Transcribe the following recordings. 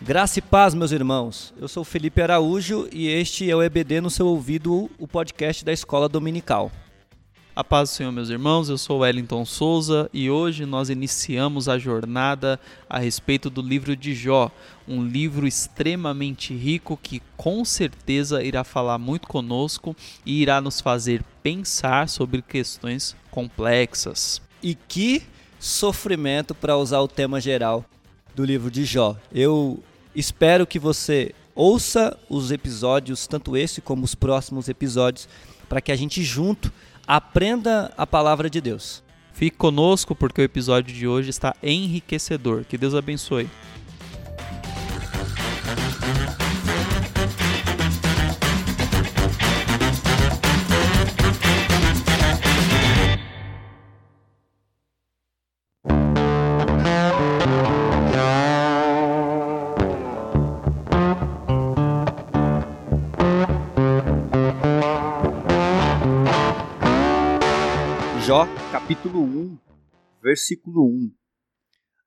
Graça e paz, meus irmãos. Eu sou Felipe Araújo e este é o EBD no seu ouvido, o podcast da Escola Dominical. A paz do Senhor, meus irmãos, eu sou Wellington Souza e hoje nós iniciamos a jornada a respeito do livro de Jó, um livro extremamente rico que com certeza irá falar muito conosco e irá nos fazer pensar sobre questões complexas. E que sofrimento para usar o tema geral do livro de Jó. Eu Espero que você ouça os episódios, tanto esse como os próximos episódios, para que a gente junto aprenda a palavra de Deus. Fique conosco porque o episódio de hoje está enriquecedor. Que Deus abençoe. Capítulo 1, versículo 1.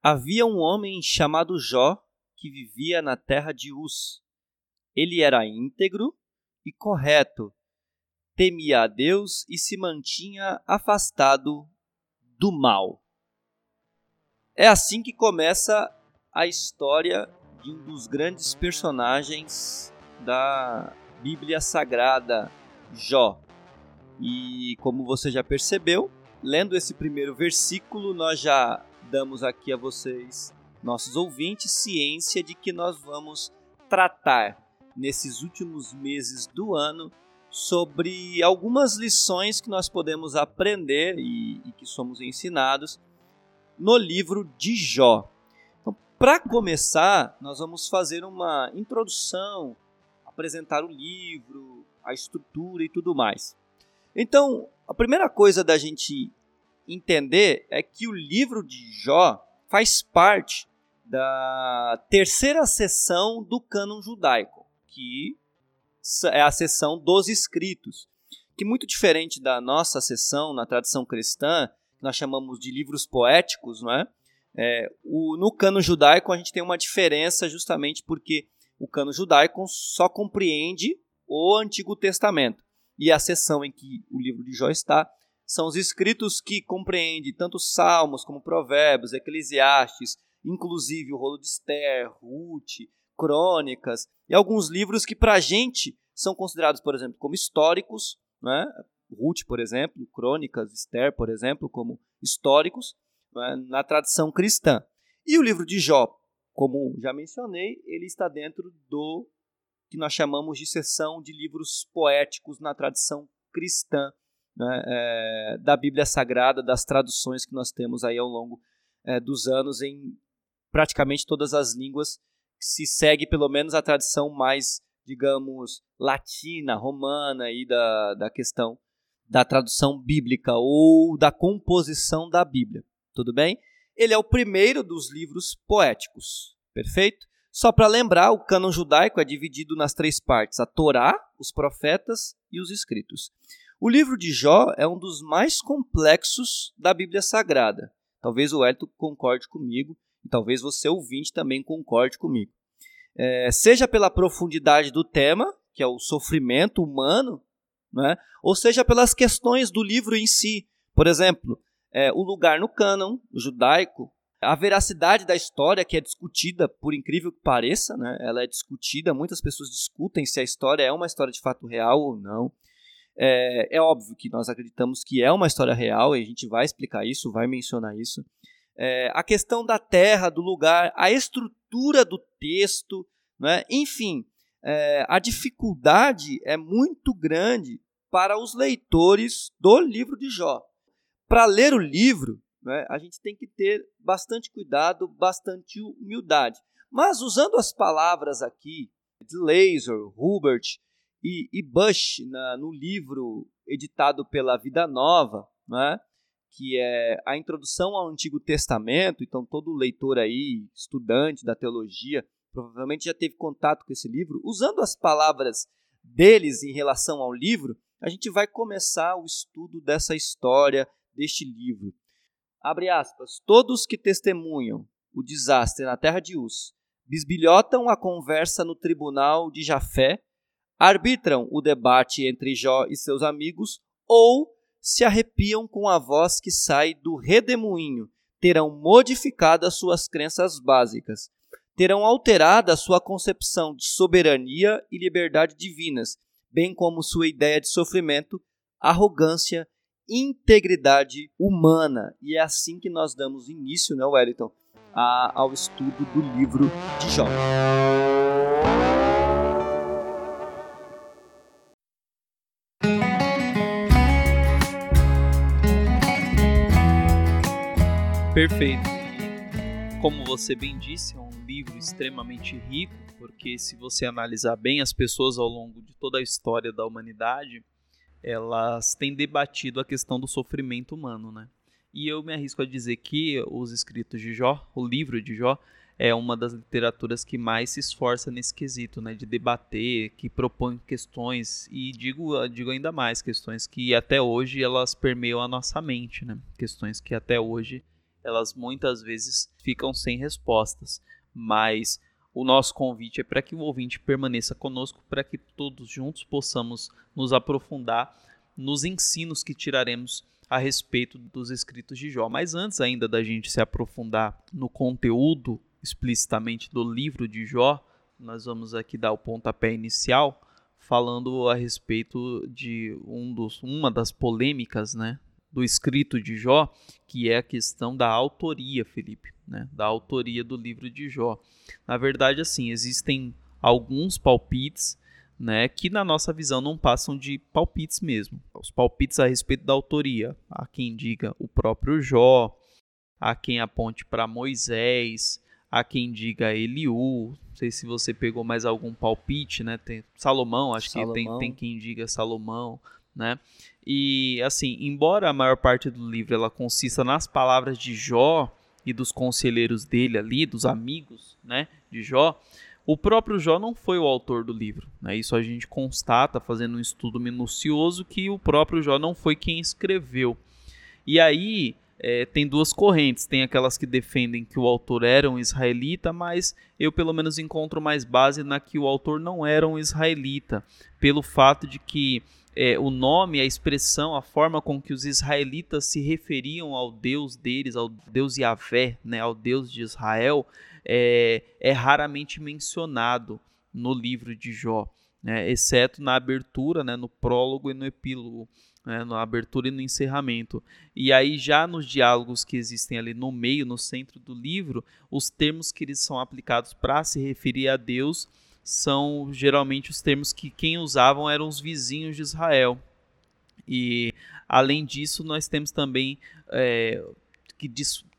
Havia um homem chamado Jó que vivia na terra de Uz. Ele era íntegro e correto, temia a Deus e se mantinha afastado do mal. É assim que começa a história de um dos grandes personagens da Bíblia Sagrada, Jó. E como você já percebeu, lendo esse primeiro versículo, nós já damos aqui a vocês, nossos ouvintes, ciência de que nós vamos tratar nesses últimos meses do ano sobre algumas lições que nós podemos aprender e, e que somos ensinados no livro de Jó. Então, para começar, nós vamos fazer uma introdução, apresentar o livro, a estrutura e tudo mais. Então, a primeira coisa da gente entender é que o livro de Jó faz parte da terceira seção do cânon judaico, que é a seção dos escritos, que muito diferente da nossa seção na tradição cristã, que nós chamamos de livros poéticos, não é? é o, no cânon judaico a gente tem uma diferença justamente porque o cânon judaico só compreende o Antigo Testamento e a seção em que o livro de Jó está são os escritos que compreendem tanto Salmos como Provérbios, Eclesiastes, inclusive o rolo de Esther, Ruth, Crônicas e alguns livros que para a gente são considerados, por exemplo, como históricos, né? Ruth, por exemplo, Crônicas, Esther, por exemplo, como históricos né? na tradição cristã. E o livro de Jó, como já mencionei, ele está dentro do que nós chamamos de seção de livros poéticos na tradição cristã né, é, da Bíblia Sagrada, das traduções que nós temos aí ao longo é, dos anos em praticamente todas as línguas, se segue pelo menos a tradição mais, digamos, latina, romana e da, da questão da tradução bíblica ou da composição da Bíblia. Tudo bem? Ele é o primeiro dos livros poéticos, perfeito? Só para lembrar, o cânon judaico é dividido nas três partes: a Torá, os profetas e os escritos. O livro de Jó é um dos mais complexos da Bíblia Sagrada. Talvez o Hélio concorde comigo e talvez você ouvinte também concorde comigo. É, seja pela profundidade do tema, que é o sofrimento humano, né, ou seja pelas questões do livro em si. Por exemplo, é, o lugar no cânon judaico, a veracidade da história, que é discutida, por incrível que pareça, né, ela é discutida, muitas pessoas discutem se a história é uma história de fato real ou não. É, é, óbvio que nós acreditamos que é uma história real e a gente vai explicar isso, vai mencionar isso. É, a questão da terra, do lugar, a estrutura do texto, né? enfim, é, a dificuldade é muito grande para os leitores do livro de Jó. Para ler o livro, né, a gente tem que ter bastante cuidado, bastante humildade. Mas usando as palavras aqui de Laser, Hubert e, e Bush, na, no livro editado pela Vida Nova, né, que é a introdução ao Antigo Testamento, então todo leitor aí, estudante da teologia, provavelmente já teve contato com esse livro, usando as palavras deles em relação ao livro, A gente vai começar o estudo dessa história, deste livro. Abre aspas. Todos que testemunham o desastre na terra de Uz bisbilhotam a conversa no tribunal de Jafé, arbitram o debate entre Jó e seus amigos ou se arrepiam com a voz que sai do redemoinho, terão modificado as suas crenças básicas, terão alterado a sua concepção de soberania e liberdade divinas, bem como sua ideia de sofrimento, arrogância, integridade humana. E é assim que nós damos início, né, Wellington, a, ao estudo do livro de Jó. Perfeito. Como você bem disse, é um livro extremamente rico, porque se você analisar bem as pessoas ao longo de toda a história da humanidade, elas têm debatido a questão do sofrimento humano, né? E eu me arrisco a dizer que os escritos de Jó, o livro de Jó, é uma das literaturas que mais se esforça nesse quesito, né, de debater, que propõe questões e digo, digo ainda mais questões que até hoje elas permeiam a nossa mente, né, questões que até hoje elas muitas vezes ficam sem respostas, mas o nosso convite é para que o ouvinte permaneça conosco, para que todos juntos possamos nos aprofundar nos ensinos que tiraremos a respeito dos escritos de Jó. Mas antes ainda da gente se aprofundar no conteúdo explicitamente do livro de Jó, nós vamos aqui dar o pontapé inicial falando a respeito de um dos, uma das polêmicas né, do escrito de Jó, que é a questão da autoria, Felipe, né, da autoria do livro de Jó. Na verdade, assim, existem alguns palpites né, que na nossa visão não passam de palpites mesmo. Os palpites a respeito da autoria, há quem diga o próprio Jó, há quem aponte para Moisés, há quem diga Eliú, não sei se você pegou mais algum palpite, né? Tem Salomão, acho Salomão. que tem, tem quem diga Salomão, né? E assim, embora a maior parte do livro ela consista nas palavras de Jó e dos conselheiros dele ali, dos amigos, né, de Jó, o próprio Jó não foi o autor do livro. Né? Isso a gente constata fazendo um estudo minucioso que o próprio Jó não foi quem escreveu. E aí é, tem duas correntes. Tem aquelas que defendem que o autor era um israelita, mas eu pelo menos encontro mais base na que o autor não era um israelita, pelo fato de que é, o nome, a expressão, a forma com que os israelitas se referiam ao Deus deles, ao Deus Yahvé, né, ao Deus de Israel, é, é raramente mencionado no livro de Jó, né, exceto na abertura, né, no prólogo e no epílogo, né, na abertura e no encerramento. E aí já nos diálogos que existem ali no meio, no centro do livro, os termos que eles são aplicados para se referir a Deus são geralmente os termos que quem usavam eram os vizinhos de Israel. E além disso, nós temos também é, que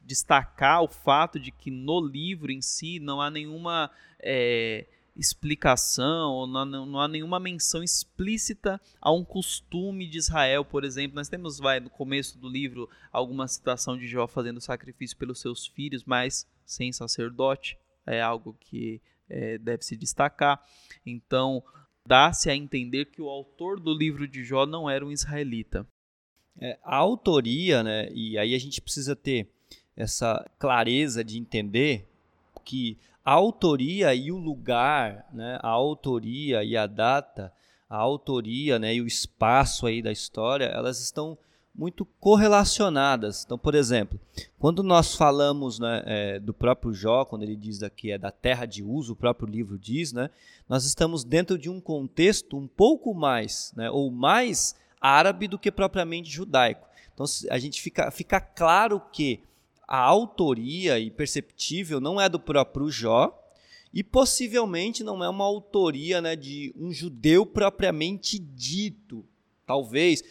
destacar o fato de que no livro em si não há nenhuma é, explicação, não, não, há nenhuma menção explícita a um costume de Israel, por exemplo. Nós temos, vai, no começo do livro, alguma citação de Jó fazendo sacrifício pelos seus filhos, mas sem sacerdote. É algo que é, deve se destacar. Então, dá-se a entender que o autor do livro de Jó não era um israelita. É, a autoria, né, e aí a gente precisa ter essa clareza de entender que a autoria e o lugar, né, a autoria e a data, a autoria né, e o espaço aí da história, elas estão muito correlacionadas. Então, por exemplo, quando nós falamos né, é, do próprio Jó, quando ele diz aqui é da terra de uso, o próprio livro diz, né, nós estamos dentro de um contexto um pouco mais, né, ou mais árabe do que propriamente judaico. Então, a gente fica, fica claro que a autoria e perceptível não é do próprio Jó e possivelmente não é uma autoria né, de um judeu propriamente dito. Talvez.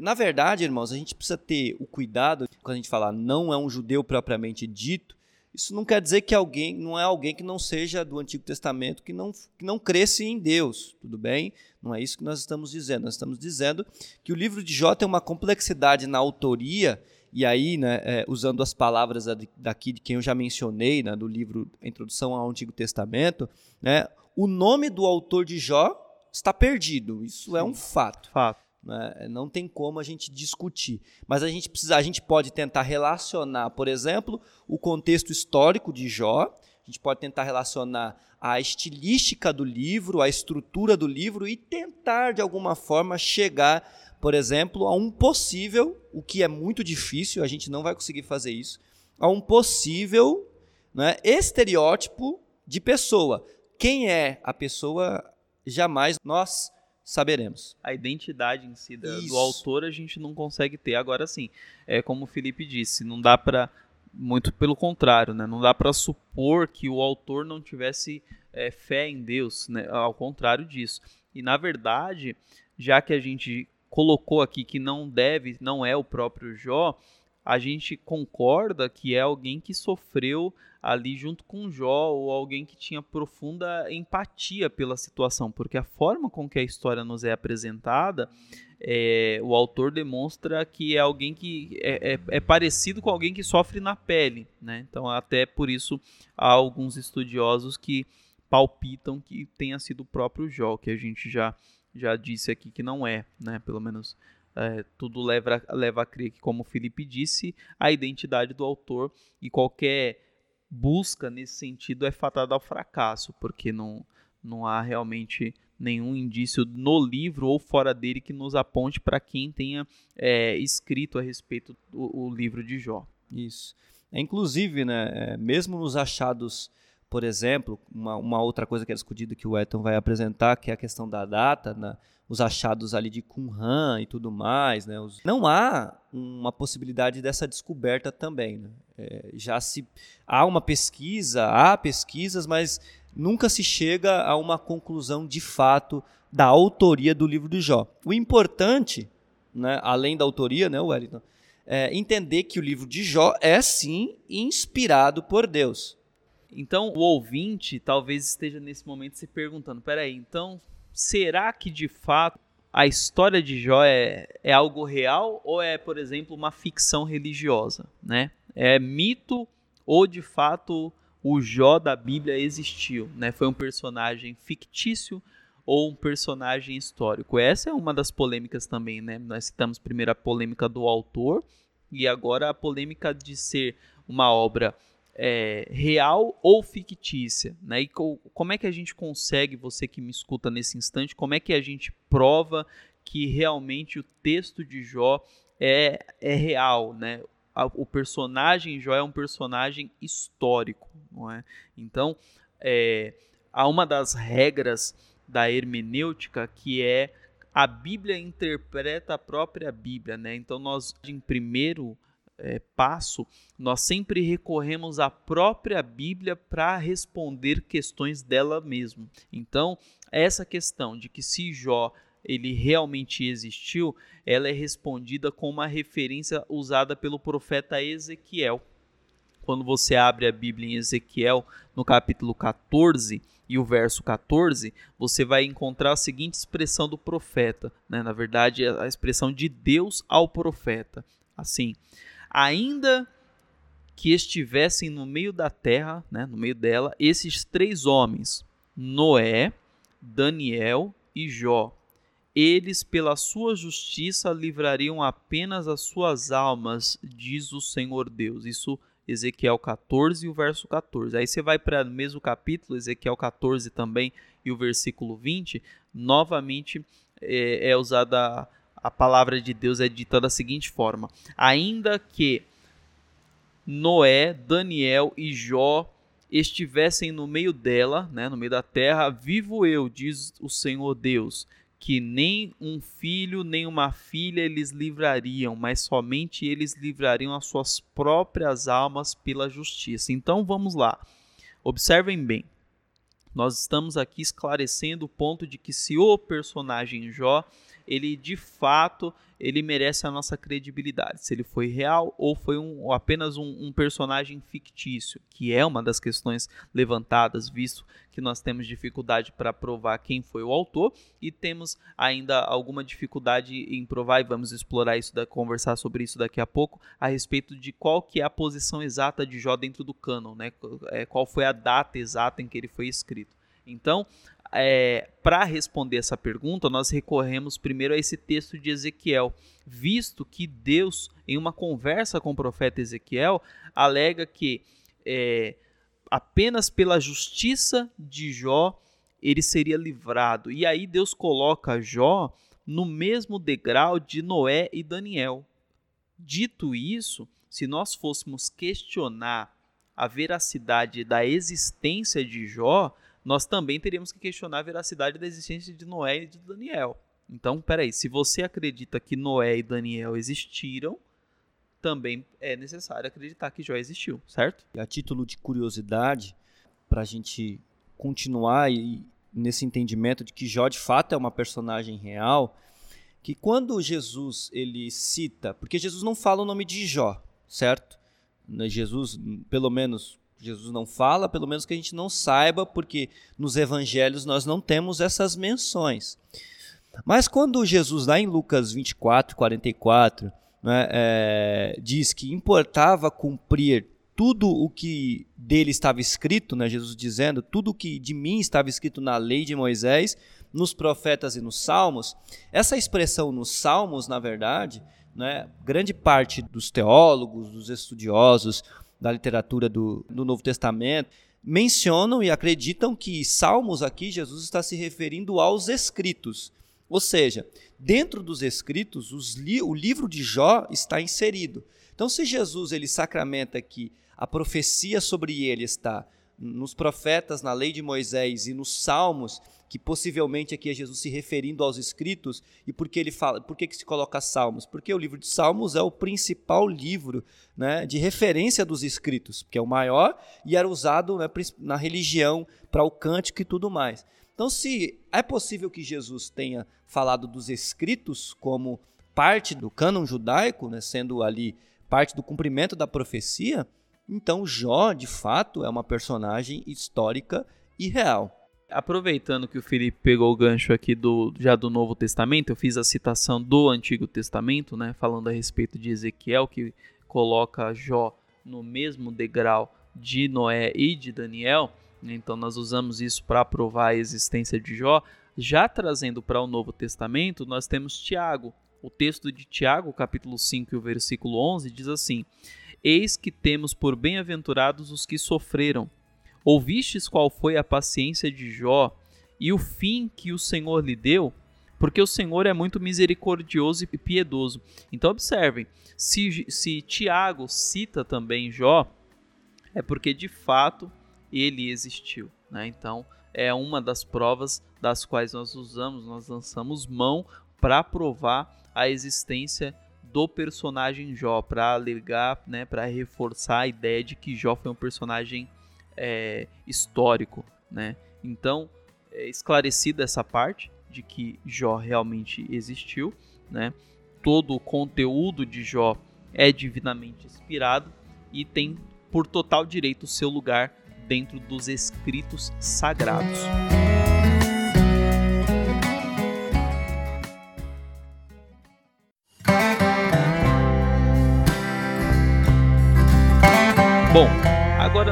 Na verdade, irmãos, a gente precisa ter o cuidado quando a gente falar não é um judeu propriamente dito. Isso não quer dizer que alguém não é alguém que não seja do Antigo Testamento, que não, que não cresce em Deus, tudo bem? Não é isso que nós estamos dizendo. Nós estamos dizendo que o livro de Jó tem uma complexidade na autoria e aí, né, é, usando as palavras daqui de quem eu já mencionei, né, do livro Introdução ao Antigo Testamento, né, o nome do autor de Jó está perdido. Isso é um fato. Fato. Né? Não tem como a gente discutir. Mas a gente, precisa, a gente pode tentar relacionar, por exemplo, o contexto histórico de Jó, a gente pode tentar relacionar a estilística do livro, a estrutura do livro e tentar, de alguma forma, chegar, por exemplo, a um possível, o que é muito difícil, a gente não vai conseguir fazer isso, a um possível né, estereótipo de pessoa. Quem é a pessoa, jamais nós saberemos. A identidade em si do, do autor a gente não consegue ter. Agora sim, é como o Felipe disse, não dá para muito pelo contrário, né? Não dá para supor que o autor não tivesse é, fé em Deus, né? Ao contrário disso. E na verdade, já que a gente colocou aqui que não deve, não é o próprio Jó, a gente concorda que é alguém que sofreu ali junto com Jó ou alguém que tinha profunda empatia pela situação, porque a forma com que a história nos é apresentada, é, o autor demonstra que é alguém que é, é, é, parecido com alguém que sofre na pele, né? Então até por isso há alguns estudiosos que palpitam que tenha sido o próprio Jó, que a gente já já disse aqui que não é, né? Pelo menos é, tudo leva, leva a crer que, como o Felipe disse, a identidade do autor e qualquer busca nesse sentido é fatada ao fracasso, porque não, não há realmente nenhum indício no livro ou fora dele que nos aponte para quem tenha é, escrito a respeito do livro de Jó. Isso. É, inclusive, né, é, mesmo nos achados, por exemplo, uma, uma outra coisa que é discutida que o Eton vai apresentar, que é a questão da data, né, os achados ali de Qumran e tudo mais, né? Os... Não há uma possibilidade dessa descoberta também. Né? É, já se há uma pesquisa, há pesquisas, mas nunca se chega a uma conclusão de fato da autoria do livro de Jó. O importante, né, além da autoria, né, Wellington, é entender que o livro de Jó é sim inspirado por Deus. Então, o ouvinte talvez esteja nesse momento se perguntando: peraí, então será que de fato a história de Jó é, é algo real ou é, por exemplo, uma ficção religiosa, né? É mito ou de fato o Jó da Bíblia existiu, né? Foi um personagem fictício ou um personagem histórico? Essa é uma das polêmicas também, né? Nós citamos primeiro a polêmica do autor e agora a polêmica de ser uma obra é, real ou fictícia, né? E co como é que a gente consegue, você que me escuta nesse instante, como é que a gente prova que realmente o texto de Jó é, é real, né? O personagem Jó é um personagem histórico, não é? Então, é, há uma das regras da hermenêutica que é a Bíblia interpreta a própria Bíblia, né? Então nós em primeiro é, passo, nós sempre recorremos à própria Bíblia para responder questões dela mesmo. Então, essa questão de que se Jó ele realmente existiu, ela é respondida com uma referência usada pelo profeta Ezequiel. Quando você abre a Bíblia em Ezequiel, no capítulo 14 e o verso 14, você vai encontrar a seguinte expressão do profeta, né? na verdade, a expressão de Deus ao profeta. Assim, ainda que estivessem no meio da terra, né, no meio dela, esses três homens, Noé, Daniel e Jó. Eles, pela sua justiça, livrariam apenas as suas almas, diz o Senhor Deus. Isso Ezequiel 14 e o verso 14. Aí você vai para o mesmo capítulo, Ezequiel 14 também, e o versículo 20, novamente é, é usada a palavra de Deus é dita da seguinte forma: ainda que Noé, Daniel e Jó estivessem no meio dela, né, no meio da terra, vivo eu, diz o Senhor Deus, que nem um filho nem uma filha eles livrariam, mas somente eles livrariam as suas próprias almas pela justiça. Então vamos lá. Observem bem. Nós estamos aqui esclarecendo o ponto de que se o personagem Jó ele de fato ele merece a nossa credibilidade. Se ele foi real ou foi um, ou apenas um, um, personagem fictício, que é uma das questões levantadas, visto que nós temos dificuldade para provar quem foi o autor e temos ainda alguma dificuldade em provar, e vamos explorar isso, da, conversar sobre isso daqui a pouco, a respeito de qual que é a posição exata de Jó dentro do cânon, né? É, qual foi a data exata em que ele foi escrito. Então, é, para responder essa pergunta, nós recorremos primeiro a esse texto de Ezequiel, visto que Deus, em uma conversa com o profeta Ezequiel, alega que é, apenas pela justiça de Jó ele seria livrado. E aí Deus coloca Jó no mesmo degrau de Noé e Daniel. Dito isso, se nós fôssemos questionar a veracidade da existência de Jó, nós também teríamos que questionar a veracidade da existência de Noé e de Daniel. Então, peraí, se você acredita que Noé e Daniel existiram, também é necessário acreditar que Jó existiu, certo? E a título de curiosidade, para a gente continuar e, nesse entendimento de que Jó de fato é uma personagem real, que quando Jesus ele cita, porque Jesus não fala o nome de Jó, certo? Jesus, pelo menos Jesus não fala, pelo menos que a gente não saiba, porque nos evangelhos nós não temos essas menções. Mas quando Jesus, lá em Lucas 24, 44, né, é, diz que importava cumprir tudo o que dele estava escrito, né, Jesus dizendo, tudo o que de mim estava escrito na lei de Moisés, nos profetas e nos salmos, essa expressão nos salmos, na verdade, né, grande parte dos teólogos, dos estudiosos, da literatura do, do Novo Testamento, mencionam e acreditam que Salmos aqui Jesus está se referindo aos escritos. Ou seja, dentro dos escritos, li, o livro de Jó está inserido. Então, se Jesus ele sacramenta que a profecia sobre ele está nos profetas, na lei de Moisés e nos salmos, que possivelmente aqui é Jesus se referindo aos escritos, e por que ele fala, por que, que se coloca salmos? Porque o livro de Salmos é o principal livro né, de referência dos escritos, que é o maior e era usado né, na religião para o cântico e tudo mais. Então, se é possível que Jesus tenha falado dos escritos como parte do cânon judaico, né, sendo ali parte do cumprimento da profecia, então Jó, de fato, é uma personagem histórica e real aproveitando que o Felipe pegou o gancho aqui do já do Novo Testamento, eu fiz a citação do Antigo Testamento, né, falando a respeito de Ezequiel que coloca Jó no mesmo degrau de Noé e de Daniel. Então nós usamos isso para provar a existência de Jó. Já trazendo para o Novo Testamento, nós temos Tiago. O texto de Tiago, capítulo 5 e o versículo 11 diz assim: Eis que temos por bem-aventurados os que sofreram Ouvistes qual foi a paciência de Jó e o fim que o Senhor lhe deu? Porque o Senhor é muito misericordioso e piedoso. Então, observem: se, se Tiago cita também Jó, é porque de fato ele existiu. Né? Então, é uma das provas das quais nós usamos, nós lançamos mão para provar a existência do personagem Jó, para alegar, né, para reforçar a ideia de que Jó foi um personagem é, histórico, né? Então, é esclarecida essa parte de que Jó realmente existiu, né? Todo o conteúdo de Jó é divinamente inspirado e tem por total direito o seu lugar dentro dos escritos sagrados. Bom,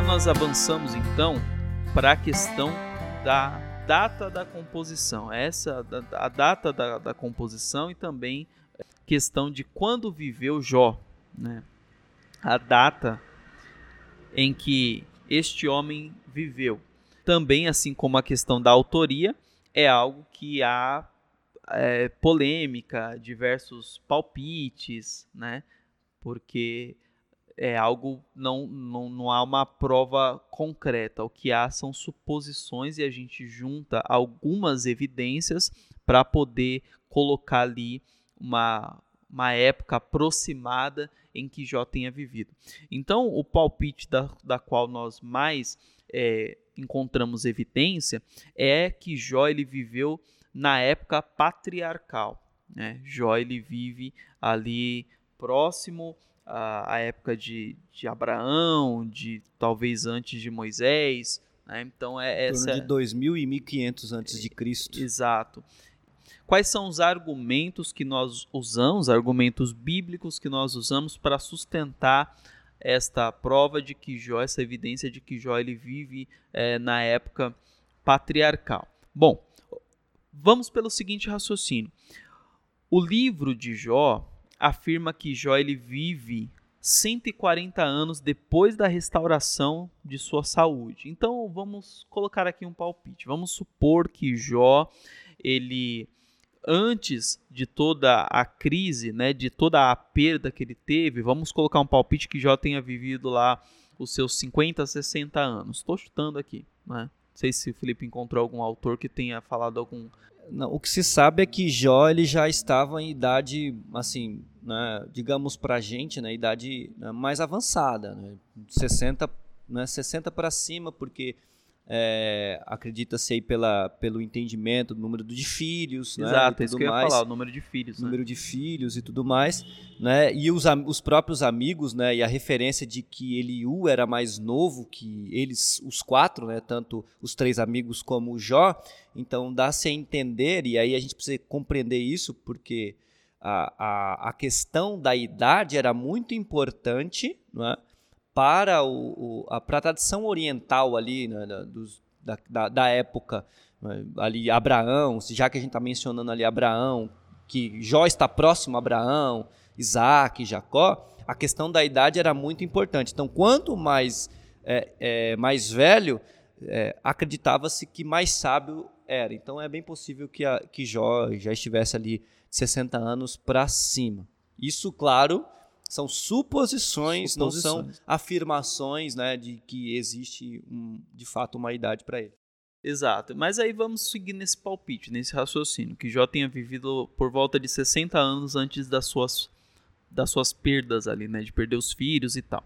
Agora nós avançamos então para a questão da data da composição. Essa a data da, da composição e também questão de quando viveu Jó, né? A data em que este homem viveu. Também, assim como a questão da autoria, é algo que há é, polêmica, diversos palpites, né? Porque é algo não, não, não há uma prova concreta. O que há são suposições e a gente junta algumas evidências para poder colocar ali uma, uma época aproximada em que Jó tenha vivido. Então, o palpite da, da qual nós mais é, encontramos evidência é que Jó ele viveu na época patriarcal. Né? Jó ele vive ali próximo a, a época de, de Abraão, de talvez antes de Moisés. Né? Então é essa. de 2000 e 1500 antes de Cristo. Exato. Quais são os argumentos que nós usamos, argumentos bíblicos que nós usamos para sustentar esta prova de que Jó, essa evidência de que Jó ele vive é, na época patriarcal? Bom, vamos pelo seguinte raciocínio. O livro de Jó afirma que Jó ele vive 140 anos depois da restauração de sua saúde. Então vamos colocar aqui um palpite. Vamos supor que Jó ele antes de toda a crise, né, de toda a perda que ele teve, vamos colocar um palpite que Jó tenha vivido lá os seus 50, 60 anos. Estou chutando aqui, né? Não sei se o Felipe encontrou algum autor que tenha falado algum não, o que se sabe é que Jó ele já estava em idade, assim, né, digamos para a gente, né, idade né, mais avançada, né, 60, né, 60 para cima, porque é, acredita-se aí pela, pelo entendimento do número de filhos, né, Exato, né, isso que eu ia falar, o número de filhos, né? número de filhos e tudo mais, né, e os, os próprios amigos, né, e a referência de que Eliú era mais novo que eles, os quatro, né, tanto os três amigos como o Jó, então dá-se a entender, e aí a gente precisa compreender isso, porque a, a, a questão da idade era muito importante, não é? Para o, o, a, para a tradição oriental ali né, da, da, da, época, né, ali Abraão, já que a gente está mencionando ali Abraão, que Jó está próximo a Abraão, Isaac, Jacó, a questão da idade era muito importante. Então, quanto mais, é, é, mais velho, é, acreditava-se que mais sábio era. Então, é bem possível que, a, que Jó já estivesse ali de 60 anos para cima. Isso, claro, são suposições, suposições, não são afirmações né, de que existe um, de fato uma idade para ele. Exato, mas aí vamos seguir nesse palpite, nesse raciocínio, que Jó tenha vivido por volta de 60 anos antes das suas, das suas perdas ali, né, de perder os filhos e tal.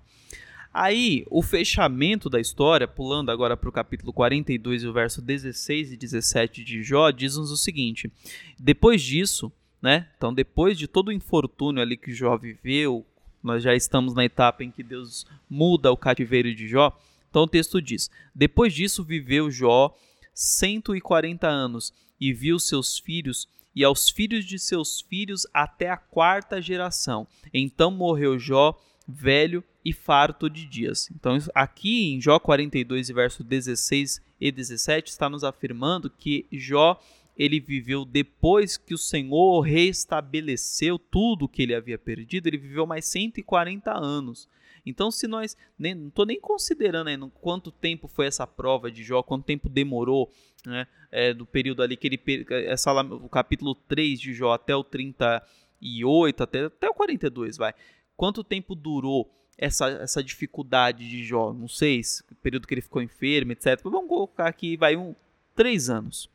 Aí, o fechamento da história, pulando agora para o capítulo 42 e o verso 16 e 17 de Jó, diz-nos o seguinte: Depois disso, né? Então, depois de todo o infortúnio ali que Jó viveu, nós já estamos na etapa em que Deus muda o cativeiro de Jó. Então o texto diz: Depois disso viveu Jó 140 anos e viu seus filhos e aos filhos de seus filhos até a quarta geração. Então morreu Jó velho e farto de dias. Então, aqui em Jó 42, verso 16 e 17, está nos afirmando que Jó ele viveu depois que o Senhor restabeleceu tudo que ele havia perdido, ele viveu mais 140 anos. Então, se nós. Nem, não estou nem considerando aí quanto tempo foi essa prova de Jó, quanto tempo demorou, né? É, do período ali que ele. Essa, o capítulo 3 de Jó até o 38, até, até o 42, vai. Quanto tempo durou essa, essa dificuldade de Jó? Não sei, período que ele ficou enfermo, etc. Vamos colocar aqui, vai, um, três anos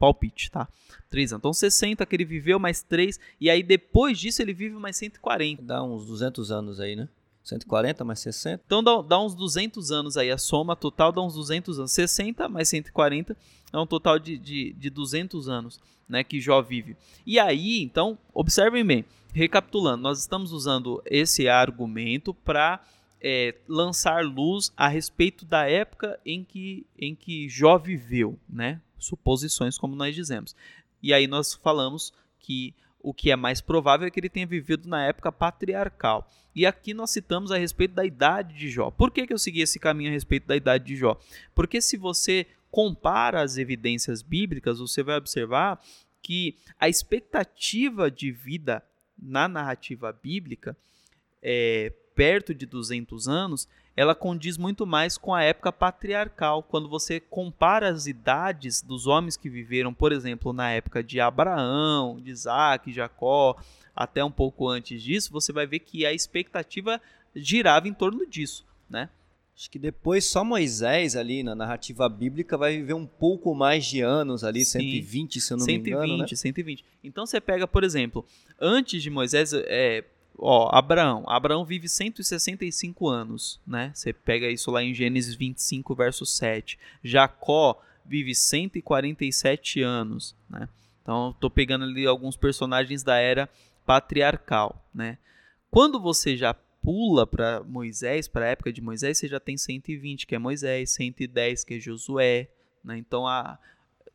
palpite, tá? 3 anos. Então 60 que ele viveu, mais 3, e aí depois disso ele vive mais 140. Dá uns 200 anos aí, né? 140 mais 60. Então dá, dá uns 200 anos aí, a soma total dá uns 200 anos. 60 mais 140 é um total de, de, de 200 anos né, que Jó vive. E aí, então, observem bem, recapitulando, nós estamos usando esse argumento para é, lançar luz a respeito da época em que, em que Jó viveu, né? Suposições, como nós dizemos. E aí nós falamos que o que é mais provável é que ele tenha vivido na época patriarcal. E aqui nós citamos a respeito da idade de Jó. Por que, que eu segui esse caminho a respeito da idade de Jó? Porque se você compara as evidências bíblicas, você vai observar que a expectativa de vida na narrativa bíblica é perto de 200 anos ela condiz muito mais com a época patriarcal, quando você compara as idades dos homens que viveram, por exemplo, na época de Abraão, de Isaac, Jacó, até um pouco antes disso, você vai ver que a expectativa girava em torno disso, né? Acho que depois só Moisés ali na narrativa bíblica vai viver um pouco mais de anos ali, Sim, 120, se eu não 120, me engano, né? 120. Então você pega, por exemplo, antes de Moisés, é, ó, Abraão. Abraão vive 165 anos, né? Você pega isso lá em Gênesis 25, verso 7. Jacó vive 147 anos, né? Então, estou pegando ali alguns personagens da era patriarcal, né? Quando você já pula para Moisés, para a época de Moisés, você já tem 120, que é Moisés, 110, que é Josué, né? Então, a,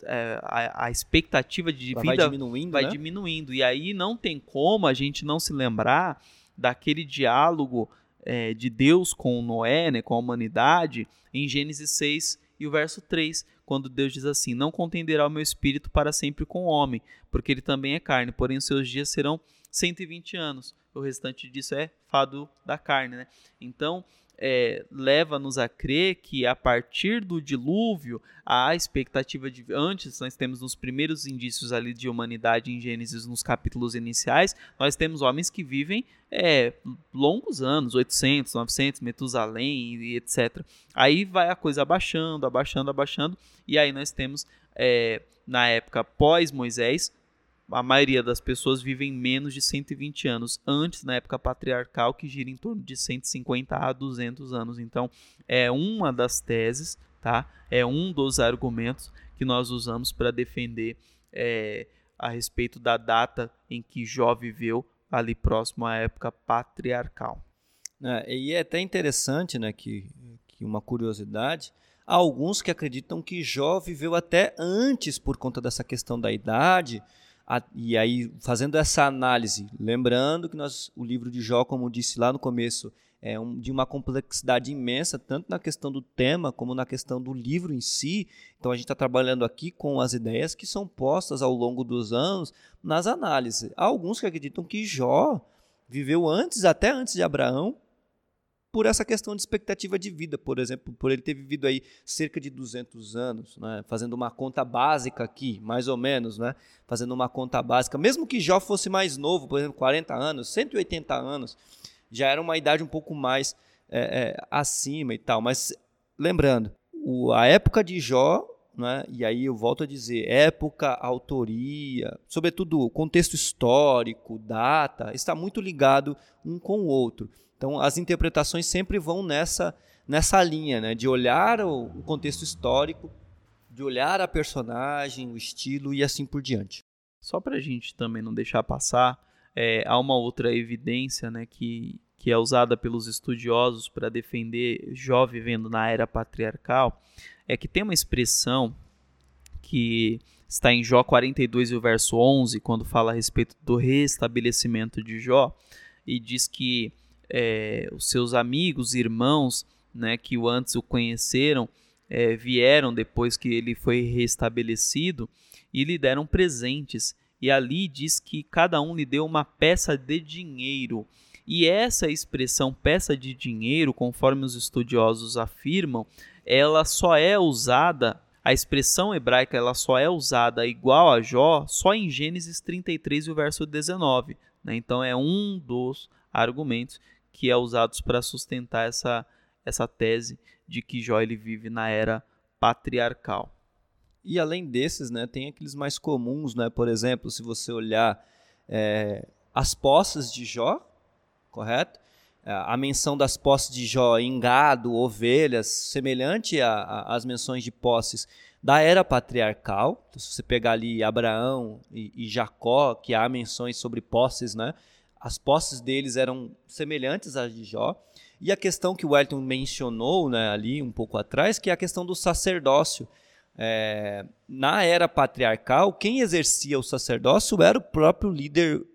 é, a, a, expectativa de vida vai diminuindo, vai né? diminuindo. E aí não tem como a gente não se lembrar daquele diálogo é, de Deus com Noé, né, com a humanidade, em Gênesis 6 e o verso 3, quando Deus diz assim: Não contenderá o meu espírito para sempre com o homem, porque ele também é carne, porém os seus dias serão 120 anos. O restante disso é fado da carne, né? Então, é, leva-nos a crer que a partir do dilúvio, a expectativa de. Antes, nós temos nos primeiros indícios ali de humanidade em Gênesis, nos capítulos iniciais, nós temos homens que vivem é, longos anos 800, 900, Metusalém e etc. Aí vai a coisa abaixando, abaixando, abaixando, e aí nós temos, é, na época pós-Moisés, a maioria das pessoas vivem menos de 120 anos, antes, na época patriarcal, que gira em torno de 150 a 200 anos. Então, é uma das teses, tá? é um dos argumentos que nós usamos para defender é, a respeito da data em que Jó viveu, ali próximo à época patriarcal. É, e é até interessante, né, que, que uma curiosidade, há alguns que acreditam que Jó viveu até antes por conta dessa questão da idade, a, e aí, fazendo essa análise, lembrando que nós, o livro de Jó, como disse lá no começo, é um, de uma complexidade imensa, tanto na questão do tema como na questão do livro em si. Então, a gente está trabalhando aqui com as ideias que são postas ao longo dos anos nas análises. Há alguns que acreditam que Jó viveu antes, até antes de Abraão, por essa questão de expectativa de vida, por exemplo, por ele ter vivido aí cerca de 200 anos, né? fazendo uma conta básica aqui, mais ou menos, né? fazendo uma conta básica, mesmo que Jó fosse mais novo, por exemplo, 40 anos, 180 anos, já era uma idade um pouco mais é, é, acima e tal, mas lembrando, o, a época de Jó né? e aí eu volto a dizer, época, autoria, sobretudo contexto histórico, data, está muito ligado um com o outro. Então, as interpretações sempre vão nessa, nessa linha, né? de olhar o, o contexto histórico, de olhar a personagem, o estilo e assim por diante. Só para a gente também não deixar passar, é, há uma outra evidência né, que, que é usada pelos estudiosos para defender Jó vivendo na era patriarcal, é que tem uma expressão que está em Jó 42 e o verso 11, quando fala a respeito do restabelecimento de Jó, e diz que é, os seus amigos, irmãos, né, que o antes o conheceram, é, vieram depois que ele foi restabelecido e lhe deram presentes. E ali diz que cada um lhe deu uma peça de dinheiro. E essa expressão peça de dinheiro, conforme os estudiosos afirmam, ela só é usada, a expressão hebraica ela só é usada igual a Jó só em Gênesis 33 e o verso 19. Né? Então é um dos argumentos que é usados para sustentar essa, essa tese de que Jó ele vive na era patriarcal. E além desses, né, tem aqueles mais comuns, né? Por exemplo, se você olhar é, as posses de Jó, correto? É, a menção das posses de Jó em gado, ovelhas, semelhante às menções de posses da era patriarcal. Então, se você pegar ali Abraão e, e Jacó, que há menções sobre posses, né? As posses deles eram semelhantes às de Jó. E a questão que o Wellington mencionou né, ali um pouco atrás, que é a questão do sacerdócio. É, na era patriarcal, quem exercia o sacerdócio era o próprio líder,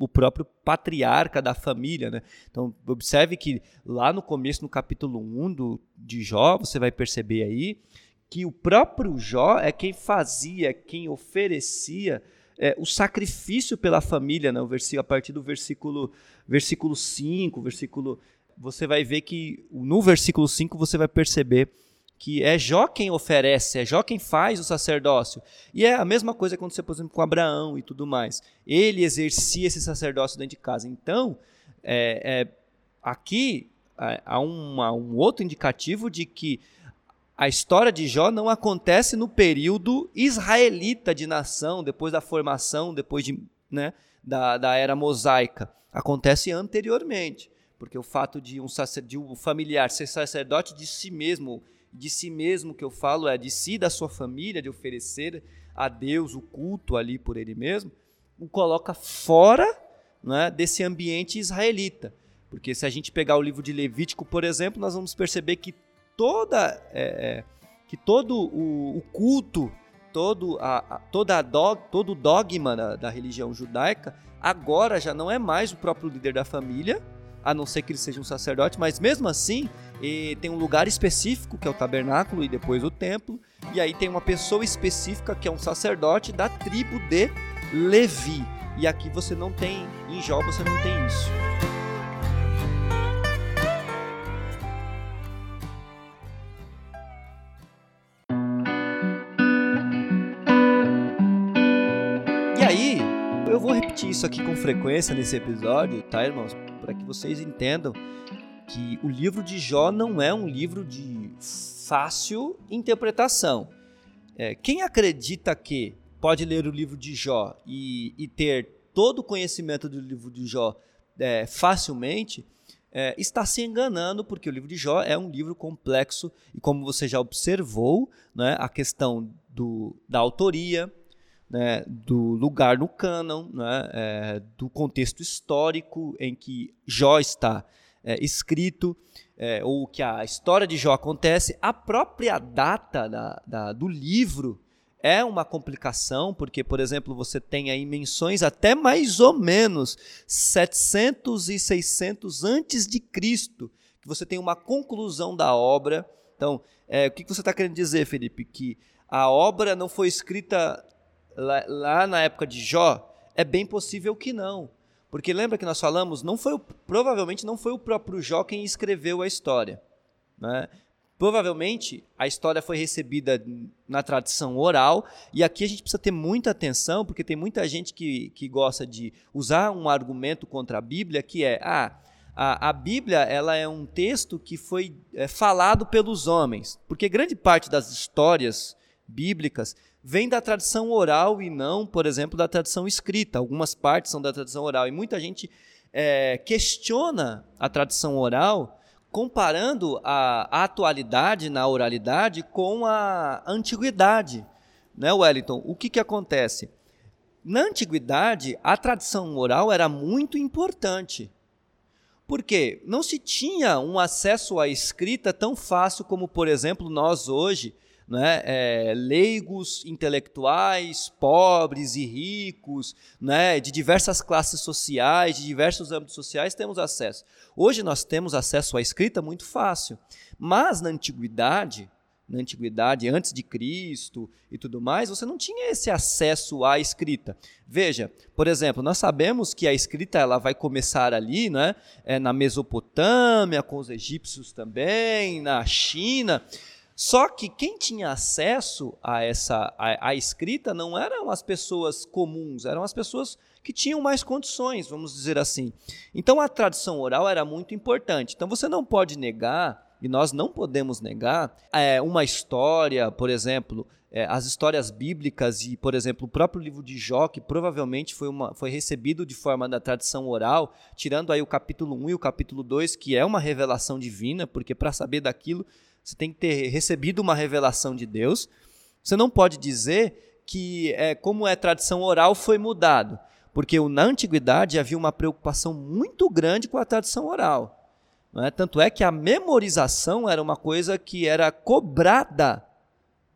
o próprio patriarca da família. Né? Então, observe que lá no começo, no capítulo 1 do, de Jó, você vai perceber aí que o próprio Jó é quem fazia, quem oferecia é, o sacrifício pela família, né? o versículo, a partir do versículo, versículo 5, versículo, você vai ver que no versículo 5 você vai perceber que é Jó quem oferece, é Jó quem faz o sacerdócio. E é a mesma coisa que aconteceu, por exemplo, com Abraão e tudo mais. Ele exercia esse sacerdócio dentro de casa. Então, é, é, aqui é, há uma, um outro indicativo de que a história de Jó não acontece no período israelita de nação, depois da formação, depois de, né, da, da era mosaica. Acontece anteriormente, porque o fato de um, de um familiar ser sacerdote de si mesmo, de si mesmo que eu falo é de si, da sua família, de oferecer a Deus o culto ali por ele mesmo, o coloca fora né, desse ambiente israelita. Porque se a gente pegar o livro de Levítico, por exemplo, nós vamos perceber que toda é, é, que todo o, o, culto, todo, a, a toda a dog, todo o dogma da, da religião judaica agora já não é mais o próprio líder da família, a não ser que ele seja um sacerdote, mas mesmo assim, tem um lugar específico, que é o tabernáculo, e depois o templo, e aí tem uma pessoa específica, que é um sacerdote da tribo de Levi. E aqui você não tem, em Jó você não tem isso. Isso aqui com frequência nesse episódio, tá, irmãos? Para que vocês entendam que o livro de Jó não é um livro de fácil interpretação. É, quem acredita que pode ler o livro de Jó e, e ter todo o conhecimento do livro de Jó é, facilmente, é, está se enganando, porque o livro de Jó é um livro complexo e, como você já observou, né, a questão do, da autoria, né, do lugar no cânon, né, é, do contexto histórico em que Jó está é, escrito, é, ou que a história de Jó acontece, a própria data da, da, do livro é uma complicação, porque, por exemplo, você tem aí menções até mais ou menos 700 e 600 antes de Cristo, que você tem uma conclusão da obra. Então, é, o que você está querendo dizer, Felipe? Que a obra não foi escrita lá, lá na época de Jó? É bem possível que não. Porque lembra que nós falamos, não foi o, provavelmente não foi o próprio Jó quem escreveu a história. Né? Provavelmente a história foi recebida na tradição oral, e aqui a gente precisa ter muita atenção, porque tem muita gente que, que gosta de usar um argumento contra a Bíblia, que é, ah, a, a Bíblia ela é um texto que foi é, falado pelos homens, porque grande parte das histórias bíblicas vem da tradição oral e não, por exemplo, da tradição escrita. Algumas partes são da tradição oral. E muita gente é, questiona a tradição oral comparando a, a, atualidade na oralidade com a antiguidade. Né, Wellington? O que, que acontece? Na antiguidade, a tradição oral era muito importante. Porque não se tinha um acesso à escrita tão fácil como, por exemplo, nós hoje né, é, leigos, intelectuais, pobres e ricos, né, de diversas classes sociais, de diversos âmbitos sociais, temos acesso. Hoje nós temos acesso à escrita muito fácil, mas na antiguidade, na antiguidade, antes de Cristo e tudo mais, você não tinha esse acesso à escrita. Veja, por exemplo, nós sabemos que a escrita ela vai começar ali, né, é, na Mesopotâmia, com os egípcios também, na China. Só que quem tinha acesso a essa a, a, escrita não eram as pessoas comuns, eram as pessoas que tinham mais condições, vamos dizer assim. Então a tradição oral era muito importante. Então você não pode negar, e nós não podemos negar, é, uma história, por exemplo, é, as histórias bíblicas e, por exemplo, o próprio livro de Jó, que provavelmente foi, uma, foi recebido de forma da tradição oral, tirando aí o capítulo 1 e o capítulo 2, que é uma revelação divina, porque para saber daquilo você tem que ter recebido uma revelação de Deus. Você não pode dizer que, é, como é tradição oral, foi mudado. Porque na antiguidade havia uma preocupação muito grande com a tradição oral. É? Tanto é que a memorização era uma coisa que era cobrada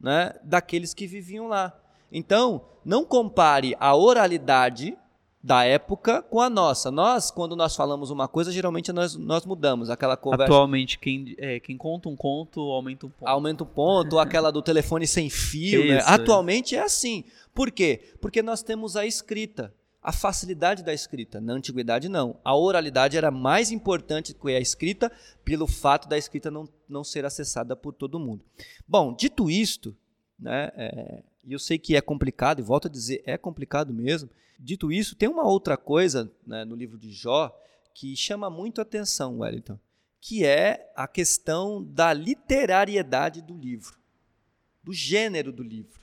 né, daqueles que viviam lá. Então, não compare a oralidade da época com a nossa. Nós, quando nós falamos uma coisa, geralmente nós, nós mudamos aquela conversa. Atualmente, quem, é, quem conta um conto aumenta um ponto. Aumenta um ponto, ou aquela do telefone sem fio. Né? Isso, né? Atualmente é assim. Por quê? Porque nós temos a escrita. A facilidade da escrita. Na antiguidade, não. A oralidade era mais importante que a escrita, pelo fato da escrita não, não ser acessada por todo mundo. Bom, dito isto, né, é, eu sei que é complicado, e volto a dizer, é complicado mesmo, Dito isso, tem uma outra coisa né, no livro de Jó que chama muito atenção, Wellington, que é a questão da literariedade do livro, do gênero do livro,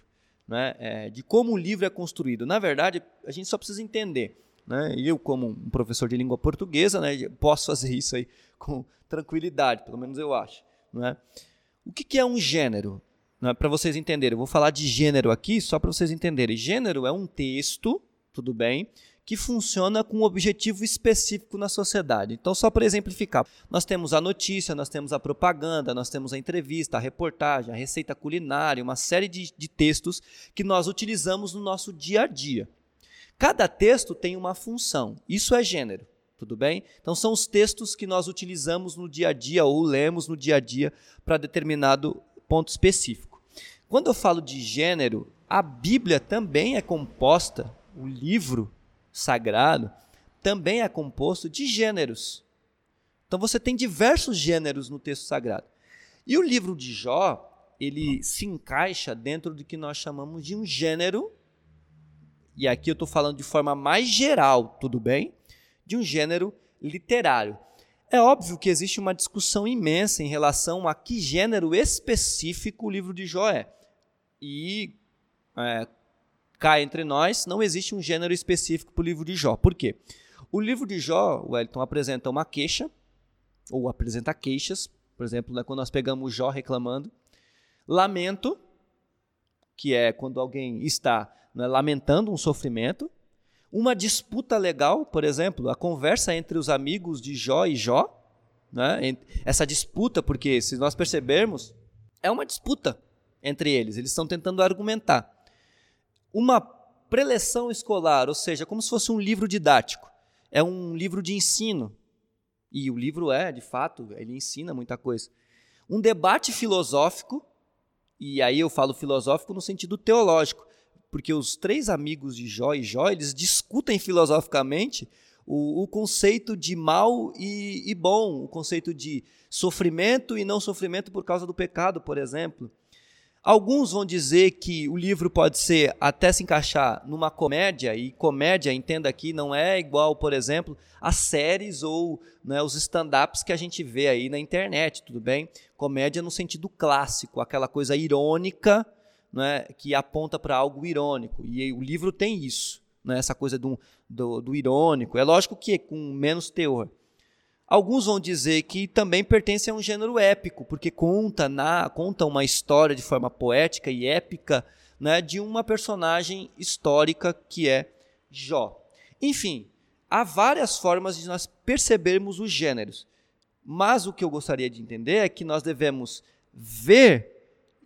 né, é, de como o livro é construído. Na verdade, a gente só precisa entender. Né, eu, como um professor de língua portuguesa, né, posso fazer isso aí com tranquilidade, pelo menos eu acho. Né? O que, que é um gênero? Né, para vocês entenderem, eu vou falar de gênero aqui só para vocês entenderem. Gênero é um texto tudo bem, que funciona com um objetivo específico na sociedade. Então, só para exemplificar, nós temos a notícia, nós temos a propaganda, nós temos a entrevista, a reportagem, a receita culinária, uma série de, de textos que nós utilizamos no nosso dia a dia. Cada texto tem uma função, isso é gênero. Tudo bem? Então são os textos que nós utilizamos no dia a dia ou lemos no dia a dia para determinado ponto específico. Quando eu falo de gênero, a Bíblia também é composta, o livro sagrado também é composto de gêneros. Então você tem diversos gêneros no texto sagrado. E o livro de Jó, ele se encaixa dentro do que nós chamamos de um gênero, e aqui eu estou falando de forma mais geral, tudo bem? De um gênero literário. É óbvio que existe uma discussão imensa em relação a que gênero específico o livro de Jó é. E é, cá entre nós, não existe um gênero específico para o livro de Jó. Por quê? O livro de Jó, o Wellington apresenta uma queixa, ou apresenta queixas, por exemplo, né, quando nós pegamos Jó reclamando, lamento, que é quando alguém está né, lamentando um sofrimento, uma disputa legal, por exemplo, a conversa entre os amigos de Jó e Jó, né, essa disputa, porque se nós percebermos, é uma disputa entre eles, eles estão tentando argumentar. Uma preleção escolar, ou seja, como se fosse um livro didático, é um livro de ensino, e o livro é, de fato, ele ensina muita coisa. Um debate filosófico, e aí eu falo filosófico no sentido teológico, porque os três amigos de Jó e Jó, eles discutem filosoficamente o, o conceito de mal e, e bom, o conceito de sofrimento e não sofrimento por causa do pecado, por exemplo. Alguns vão dizer que o livro pode ser até se encaixar numa comédia, e comédia, entenda aqui, não é igual, por exemplo, as séries ou né, os stand-ups que a gente vê aí na internet, tudo bem? Comédia no sentido clássico, aquela coisa irônica né, que aponta para algo irônico. E o livro tem isso, né, essa coisa do, do, do irônico. É lógico que com menos teor. Alguns vão dizer que também pertence a um gênero épico, porque conta, na, conta uma história de forma poética e épica né, de uma personagem histórica que é Jó. Enfim, há várias formas de nós percebermos os gêneros, mas o que eu gostaria de entender é que nós devemos ver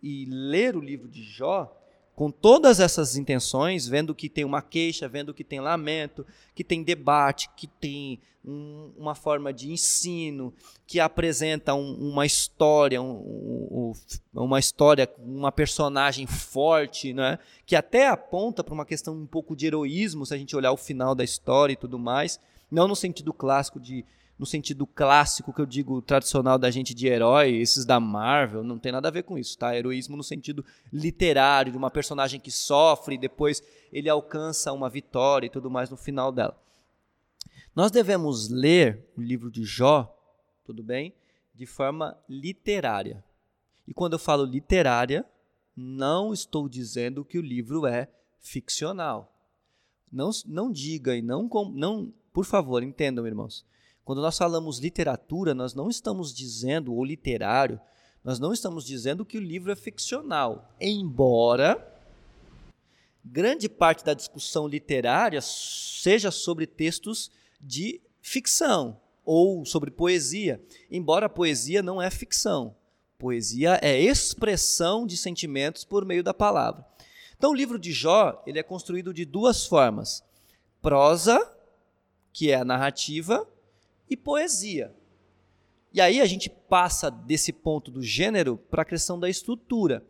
e ler o livro de Jó com todas essas intenções, vendo que tem uma queixa, vendo que tem lamento, que tem debate, que tem um, uma forma de ensino, que apresenta um, uma história, um, uma história, uma personagem forte, né? que até aponta para uma questão um pouco de heroísmo, se a gente olhar o final da história e tudo mais, não no sentido clássico de no sentido clássico que eu digo tradicional da gente de herói, esses da Marvel, não tem nada a ver com isso, tá? Heroísmo no sentido literário, de uma personagem que sofre e depois ele alcança uma vitória e tudo mais no final dela. Nós devemos ler o livro de Jó, tudo bem? De forma literária. E quando eu falo literária, não estou dizendo que o livro é ficcional. Não, não diga e não, não, por favor, entendam, irmãos. Quando nós falamos literatura, nós não estamos dizendo, ou literário, nós não estamos dizendo que o livro é ficcional, embora grande parte da discussão literária seja sobre textos de ficção ou sobre poesia, embora a poesia não é ficção. Poesia é expressão de sentimentos por meio da palavra. Então, o livro de Jó ele é construído de duas formas: prosa, que é a narrativa, e poesia. E aí a gente passa desse ponto do gênero para a questão da estrutura.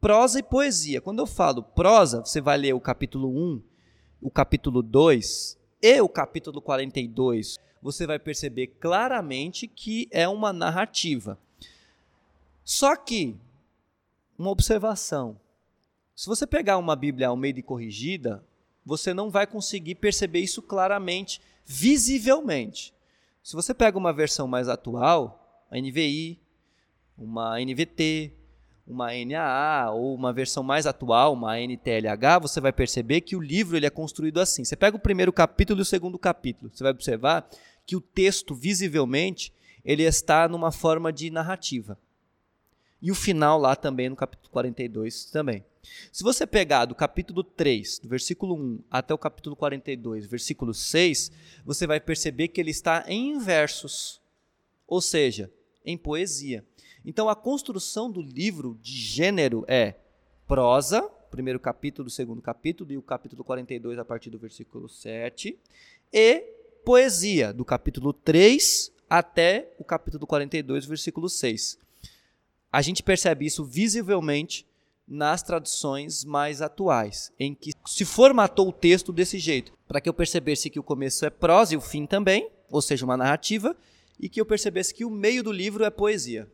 Prosa e poesia. Quando eu falo prosa, você vai ler o capítulo 1, o capítulo 2 e o capítulo 42. Você vai perceber claramente que é uma narrativa. Só que, uma observação: se você pegar uma Bíblia Almeida e corrigida, você não vai conseguir perceber isso claramente, visivelmente. Se você pega uma versão mais atual, a NVI, uma NVT, uma NAA ou uma versão mais atual, uma NTLH, você vai perceber que o livro ele é construído assim. Você pega o primeiro capítulo e o segundo capítulo, você vai observar que o texto visivelmente ele está numa forma de narrativa. E o final lá também no capítulo 42 também. Se você pegar do capítulo 3, do versículo 1 até o capítulo 42, versículo 6, você vai perceber que ele está em versos, ou seja, em poesia. Então a construção do livro de gênero é prosa, primeiro capítulo, segundo capítulo, e o capítulo 42 a partir do versículo 7, e poesia, do capítulo 3 até o capítulo 42, versículo 6. A gente percebe isso visivelmente nas traduções mais atuais, em que se formatou o texto desse jeito, para que eu percebesse que o começo é prosa e o fim também, ou seja, uma narrativa, e que eu percebesse que o meio do livro é poesia.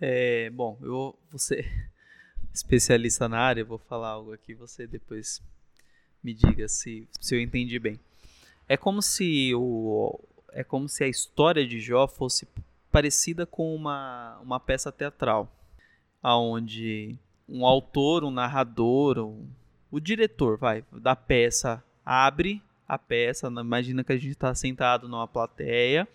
É, bom, eu vou ser especialista na área, vou falar algo aqui, você depois me diga se, se eu entendi bem. É como se o é como se a história de Jó fosse parecida com uma, uma peça teatral, aonde um autor, um narrador, um, o diretor, vai, da peça abre a peça, imagina que a gente está sentado numa plateia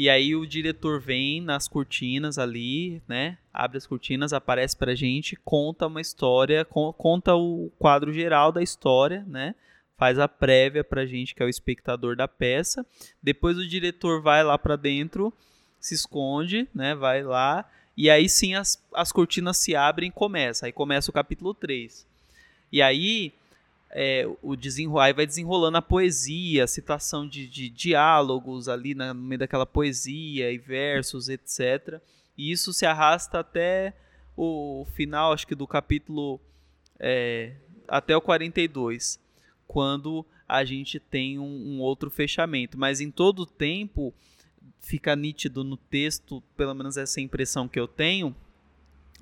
e aí o diretor vem nas cortinas ali, né? Abre as cortinas, aparece pra gente, conta uma história, conta o quadro geral da história, né? Faz a prévia pra gente, que é o espectador da peça. Depois o diretor vai lá para dentro, se esconde, né? Vai lá. E aí sim as, as cortinas se abrem e começa. Aí começa o capítulo 3. E aí é, o desenrolar vai desenrolando a poesia, a citação de, de diálogos ali no meio daquela poesia e versos, etc. E isso se arrasta até o final, acho que do capítulo é, até o 42, quando a gente tem um, um outro fechamento. Mas em todo o tempo fica nítido no texto, pelo menos essa impressão que eu tenho,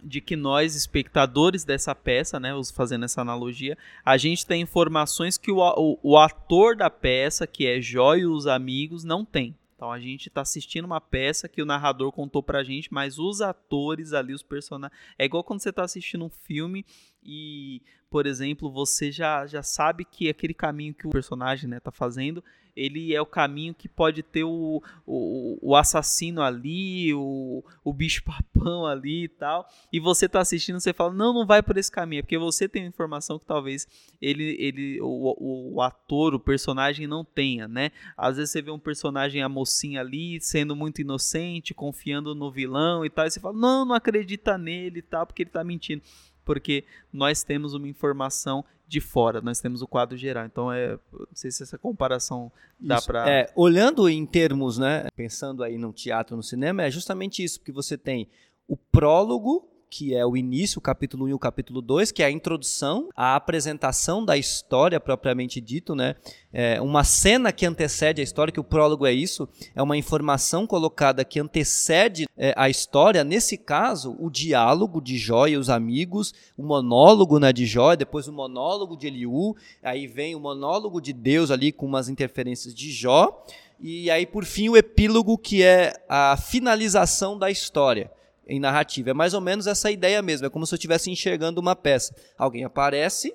de que nós, espectadores dessa peça, né, fazendo essa analogia, a gente tem informações que o, o, o ator da peça, que é Jó e os amigos, não tem. Então a gente está assistindo uma peça que o narrador contou pra gente, mas os atores ali, os personagens. É igual quando você está assistindo um filme e, por exemplo, você já, já sabe que aquele caminho que o personagem né, tá fazendo ele é o caminho que pode ter o, o, o assassino ali, o, o bicho papão ali e tal. E você tá assistindo, você fala, não, não vai por esse caminho, é porque você tem informação que talvez ele, ele o, o, ator, o personagem não tenha, né? Às vezes você vê um personagem, a mocinha ali, sendo muito inocente, confiando no vilão e tal, e você fala, não, não acredita nele e tal, porque ele tá mentindo porque nós temos uma informação de fora, nós temos o quadro geral. Então, é, não sei se essa comparação dá para. É, olhando em termos, né, pensando aí no teatro, no cinema, é justamente isso, porque você tem o prólogo que é o início, o capítulo 1 e o capítulo 2, que é a introdução, a apresentação da história propriamente dito, né? É uma cena que antecede a história, que o prólogo é isso, é uma informação colocada que antecede é, a história, nesse caso, o diálogo de Jó e os amigos, o monólogo né, de Jó, depois o monólogo de Eliú, aí vem o monólogo de Deus ali com umas interferências de Jó, e aí por fim o epílogo que é a finalização da história em narrativa. É mais ou menos essa ideia mesmo. É como se eu estivesse enxergando uma peça. Alguém aparece,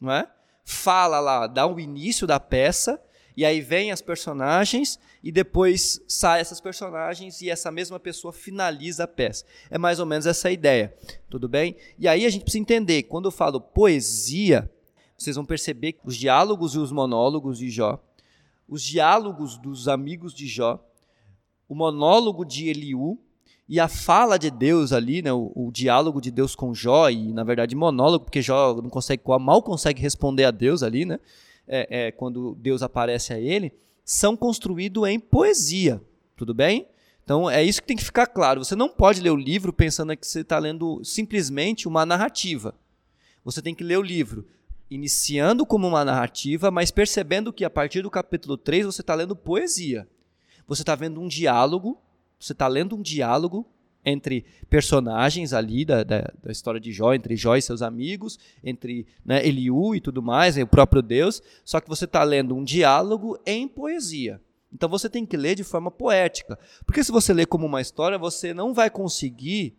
não é? fala lá, dá o início da peça, e aí vem as personagens, e depois sai essas personagens e essa mesma pessoa finaliza a peça. É mais ou menos essa ideia. Tudo bem? E aí a gente precisa entender, quando eu falo poesia, vocês vão perceber que os diálogos e os monólogos de Jó, os diálogos dos amigos de Jó, o monólogo de Eliú, e a fala de Deus ali, né, o, o, diálogo de Deus com Jó, e na verdade monólogo, porque Jó não consegue, mal consegue responder a Deus ali, né, é, é, quando Deus aparece a ele, são construídos em poesia, tudo bem? Então é isso que tem que ficar claro. Você não pode ler o livro pensando que você está lendo simplesmente uma narrativa. Você tem que ler o livro iniciando como uma narrativa, mas percebendo que a partir do capítulo 3 você está lendo poesia. Você está vendo um diálogo você está lendo um diálogo entre personagens ali da, da, da, história de Jó, entre Jó e seus amigos, entre né, Eliú e tudo mais, e o próprio Deus, só que você está lendo um diálogo em poesia. Então você tem que ler de forma poética. Porque se você ler como uma história, você não vai conseguir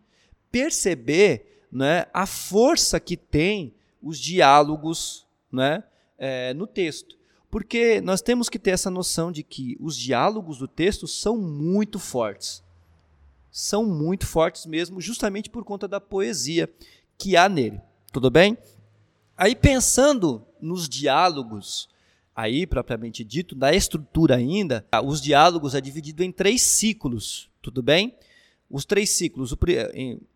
perceber né, a força que tem os diálogos né, é, no texto. Porque nós temos que ter essa noção de que os diálogos do texto são muito fortes. São muito fortes mesmo, justamente por conta da poesia que há nele. Tudo bem? Aí pensando nos diálogos, aí propriamente dito, da estrutura ainda, os diálogos é dividido em três ciclos, tudo bem? Os três ciclos, o,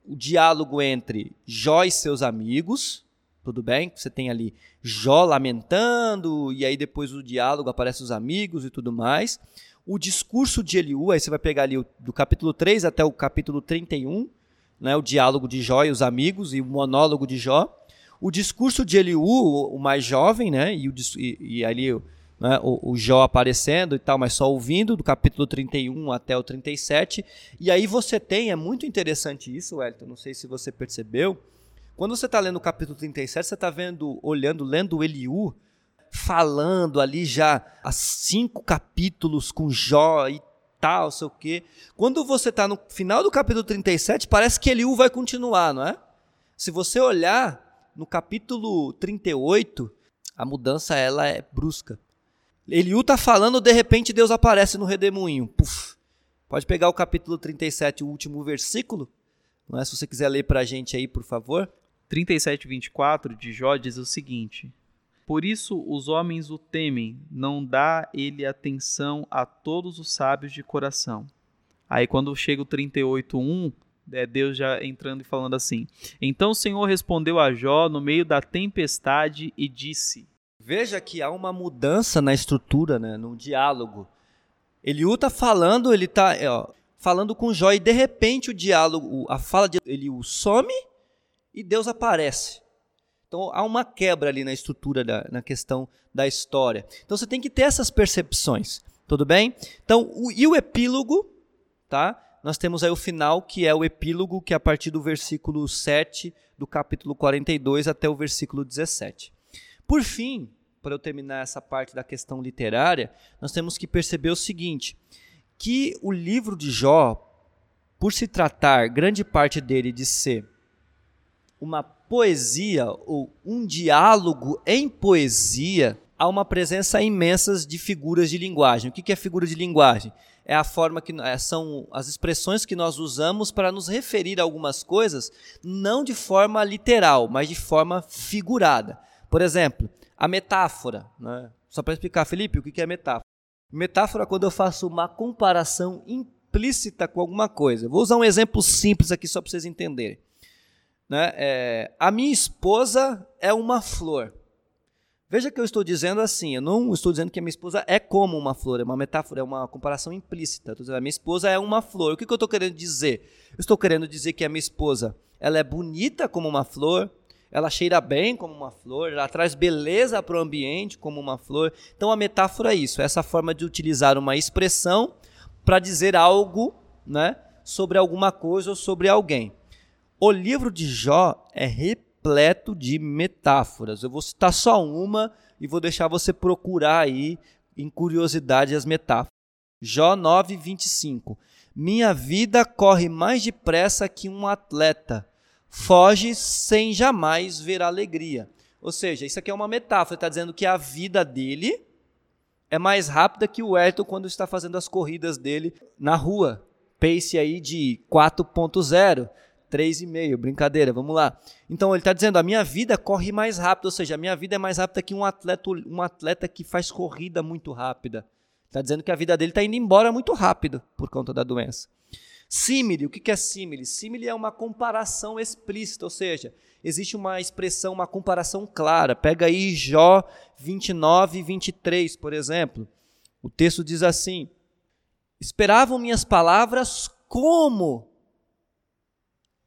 o diálogo entre Jó e seus amigos, Tudo bem? Você tem ali Jó lamentando, e aí depois o diálogo aparece os amigos e tudo mais. O discurso de Eliú, aí você vai pegar ali do capítulo 3 até o capítulo 31, né, o diálogo de Jó e os amigos e o monólogo de Jó. O discurso de Eliú, o mais jovem, né, e, o, e, e ali né, o, o Jó aparecendo e tal, mas só ouvindo, do capítulo 31 até o 37. E aí você tem, é muito interessante isso, Wellington, não sei se você percebeu, quando você está lendo o capítulo 37, você está vendo, olhando, lendo Eliú, falando ali já há cinco capítulos com Jó e tal, sei o quê. Quando você está no final do capítulo 37, parece que Eliú vai continuar, não é? Se você olhar no capítulo 38, a mudança ela é brusca. Eliú está falando, de repente Deus aparece no redemoinho. Puf. Pode pegar o capítulo 37, o último versículo. Não é? Se você quiser ler para a gente aí, por favor. 37, 24 de Jó diz o seguinte: Por isso os homens o temem, não dá ele atenção a todos os sábios de coração. Aí quando chega o 38, 1, é Deus já entrando e falando assim: Então o Senhor respondeu a Jó no meio da tempestade e disse: Veja que há uma mudança na estrutura, né, no diálogo. Eliú está falando, ele está falando com Jó e de repente o diálogo, a fala de Eliú some e Deus aparece. Então há uma quebra ali na estrutura, da, na questão da história. Então você tem que ter essas percepções, tudo bem? Então, o, e o epílogo, tá? Nós temos aí o final, que é o epílogo, que é a partir do versículo 7 do capítulo 42 até o versículo 17. Por fim, para eu terminar essa parte da questão literária, nós temos que perceber o seguinte: que o livro de Jó, por se tratar grande parte dele de ser uma poesia ou um diálogo em poesia, há uma presença imensa de figuras de linguagem. O que é figura de linguagem? É a forma que é, são as expressões que nós usamos para nos referir a algumas coisas, não de forma literal, mas de forma figurada. Por exemplo, a metáfora. Né? Só para explicar, Felipe, o que é metáfora? Metáfora é quando eu faço uma comparação implícita com alguma coisa. Vou usar um exemplo simples aqui só para vocês entenderem. Né? É, a minha esposa é uma flor. Veja que eu estou dizendo assim, eu não estou dizendo que a minha esposa é como uma flor, é uma metáfora, é uma comparação implícita. Estou dizendo, a minha esposa é uma flor. O que, que eu estou querendo dizer? Eu estou querendo dizer que a minha esposa ela é bonita como uma flor, ela cheira bem como uma flor, ela traz beleza para o ambiente como uma flor. Então a metáfora é isso, é essa forma de utilizar uma expressão para dizer algo né, sobre alguma coisa ou sobre alguém. O livro de Jó é repleto de metáforas. Eu vou citar só uma e vou deixar você procurar aí em curiosidade as metáforas. Jó 9, 25. Minha vida corre mais depressa que um atleta. Foge sem jamais ver alegria. Ou seja, isso aqui é uma metáfora. Está dizendo que a vida dele é mais rápida que o Ayrton quando está fazendo as corridas dele na rua. Pace aí de 4.0. 3,5, brincadeira, vamos lá. Então ele está dizendo: a minha vida corre mais rápido, ou seja, a minha vida é mais rápida que um atleta, um atleta que faz corrida muito rápida. Está dizendo que a vida dele está indo embora muito rápido por conta da doença. Símile, o que é símile? Símile é uma comparação explícita, ou seja, existe uma expressão, uma comparação clara. Pega aí Jó 29 e 23, por exemplo. O texto diz assim: Esperavam minhas palavras como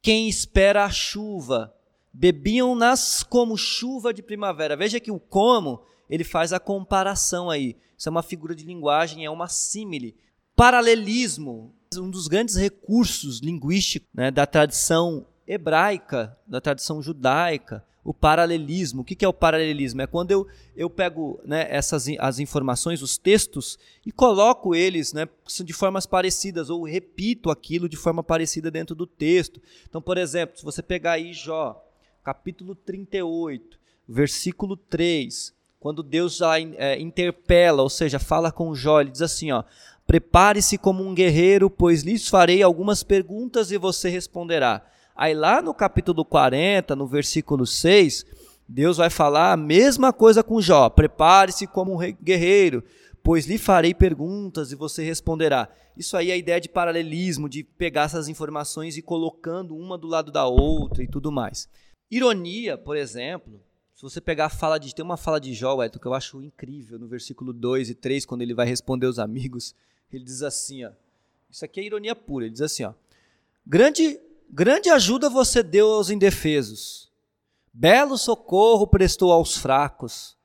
quem espera a chuva. Bebiam-nas como chuva de primavera. Veja que o como, ele faz a comparação aí. Isso é uma figura de linguagem, é uma símile. Paralelismo, um dos grandes recursos linguísticos né, da tradição hebraica, da tradição judaica, o paralelismo. O que é o paralelismo? É quando eu, eu pego né, essas as informações, os textos, e coloco eles né, de formas parecidas, ou repito aquilo de forma parecida dentro do texto. Então, por exemplo, se você pegar aí Jó, capítulo 38, versículo 3, quando Deus já é, interpela, ou seja, fala com Jó, ele diz assim, ó, prepare-se como um guerreiro, pois lhes farei algumas perguntas e você responderá. Aí lá no capítulo 40, no versículo 6, Deus vai falar a mesma coisa com Jó: prepare-se como um guerreiro, pois lhe farei perguntas e você responderá. Isso aí é a ideia de paralelismo, de pegar essas informações e colocando uma do lado da outra e tudo mais. Ironia, por exemplo, Se você pegar a fala de. Tem uma fala de Jó, Wellington, que eu acho incrível, no versículo 2 e 3, quando ele vai responder os amigos. Ele diz assim, ó. Isso aqui é ironia pura. Ele diz assim, ó. Grande, grande ajuda você deu aos indefesos. Belo socorro prestou aos fracos.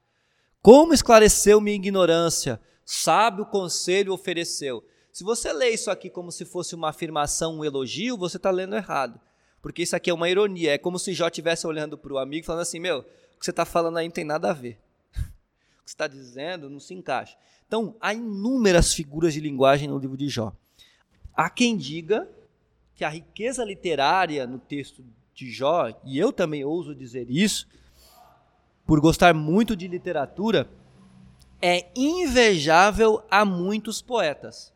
Como esclareceu minha ignorância? Sábio conselho ofereceu. Se você lê isso aqui como se fosse uma afirmação, um elogio, você está lendo errado. Porque isso aqui é uma ironia. É como se Jó estivesse olhando para o amigo falando assim: Meu, o que você está falando aí não tem nada a ver. o que você está dizendo não se encaixa. Então, há inúmeras figuras de linguagem no livro de Jó. Há quem diga que a riqueza literária no texto de Jó, e eu também ouso dizer isso, por gostar muito de literatura, é invejável a muitos poetas.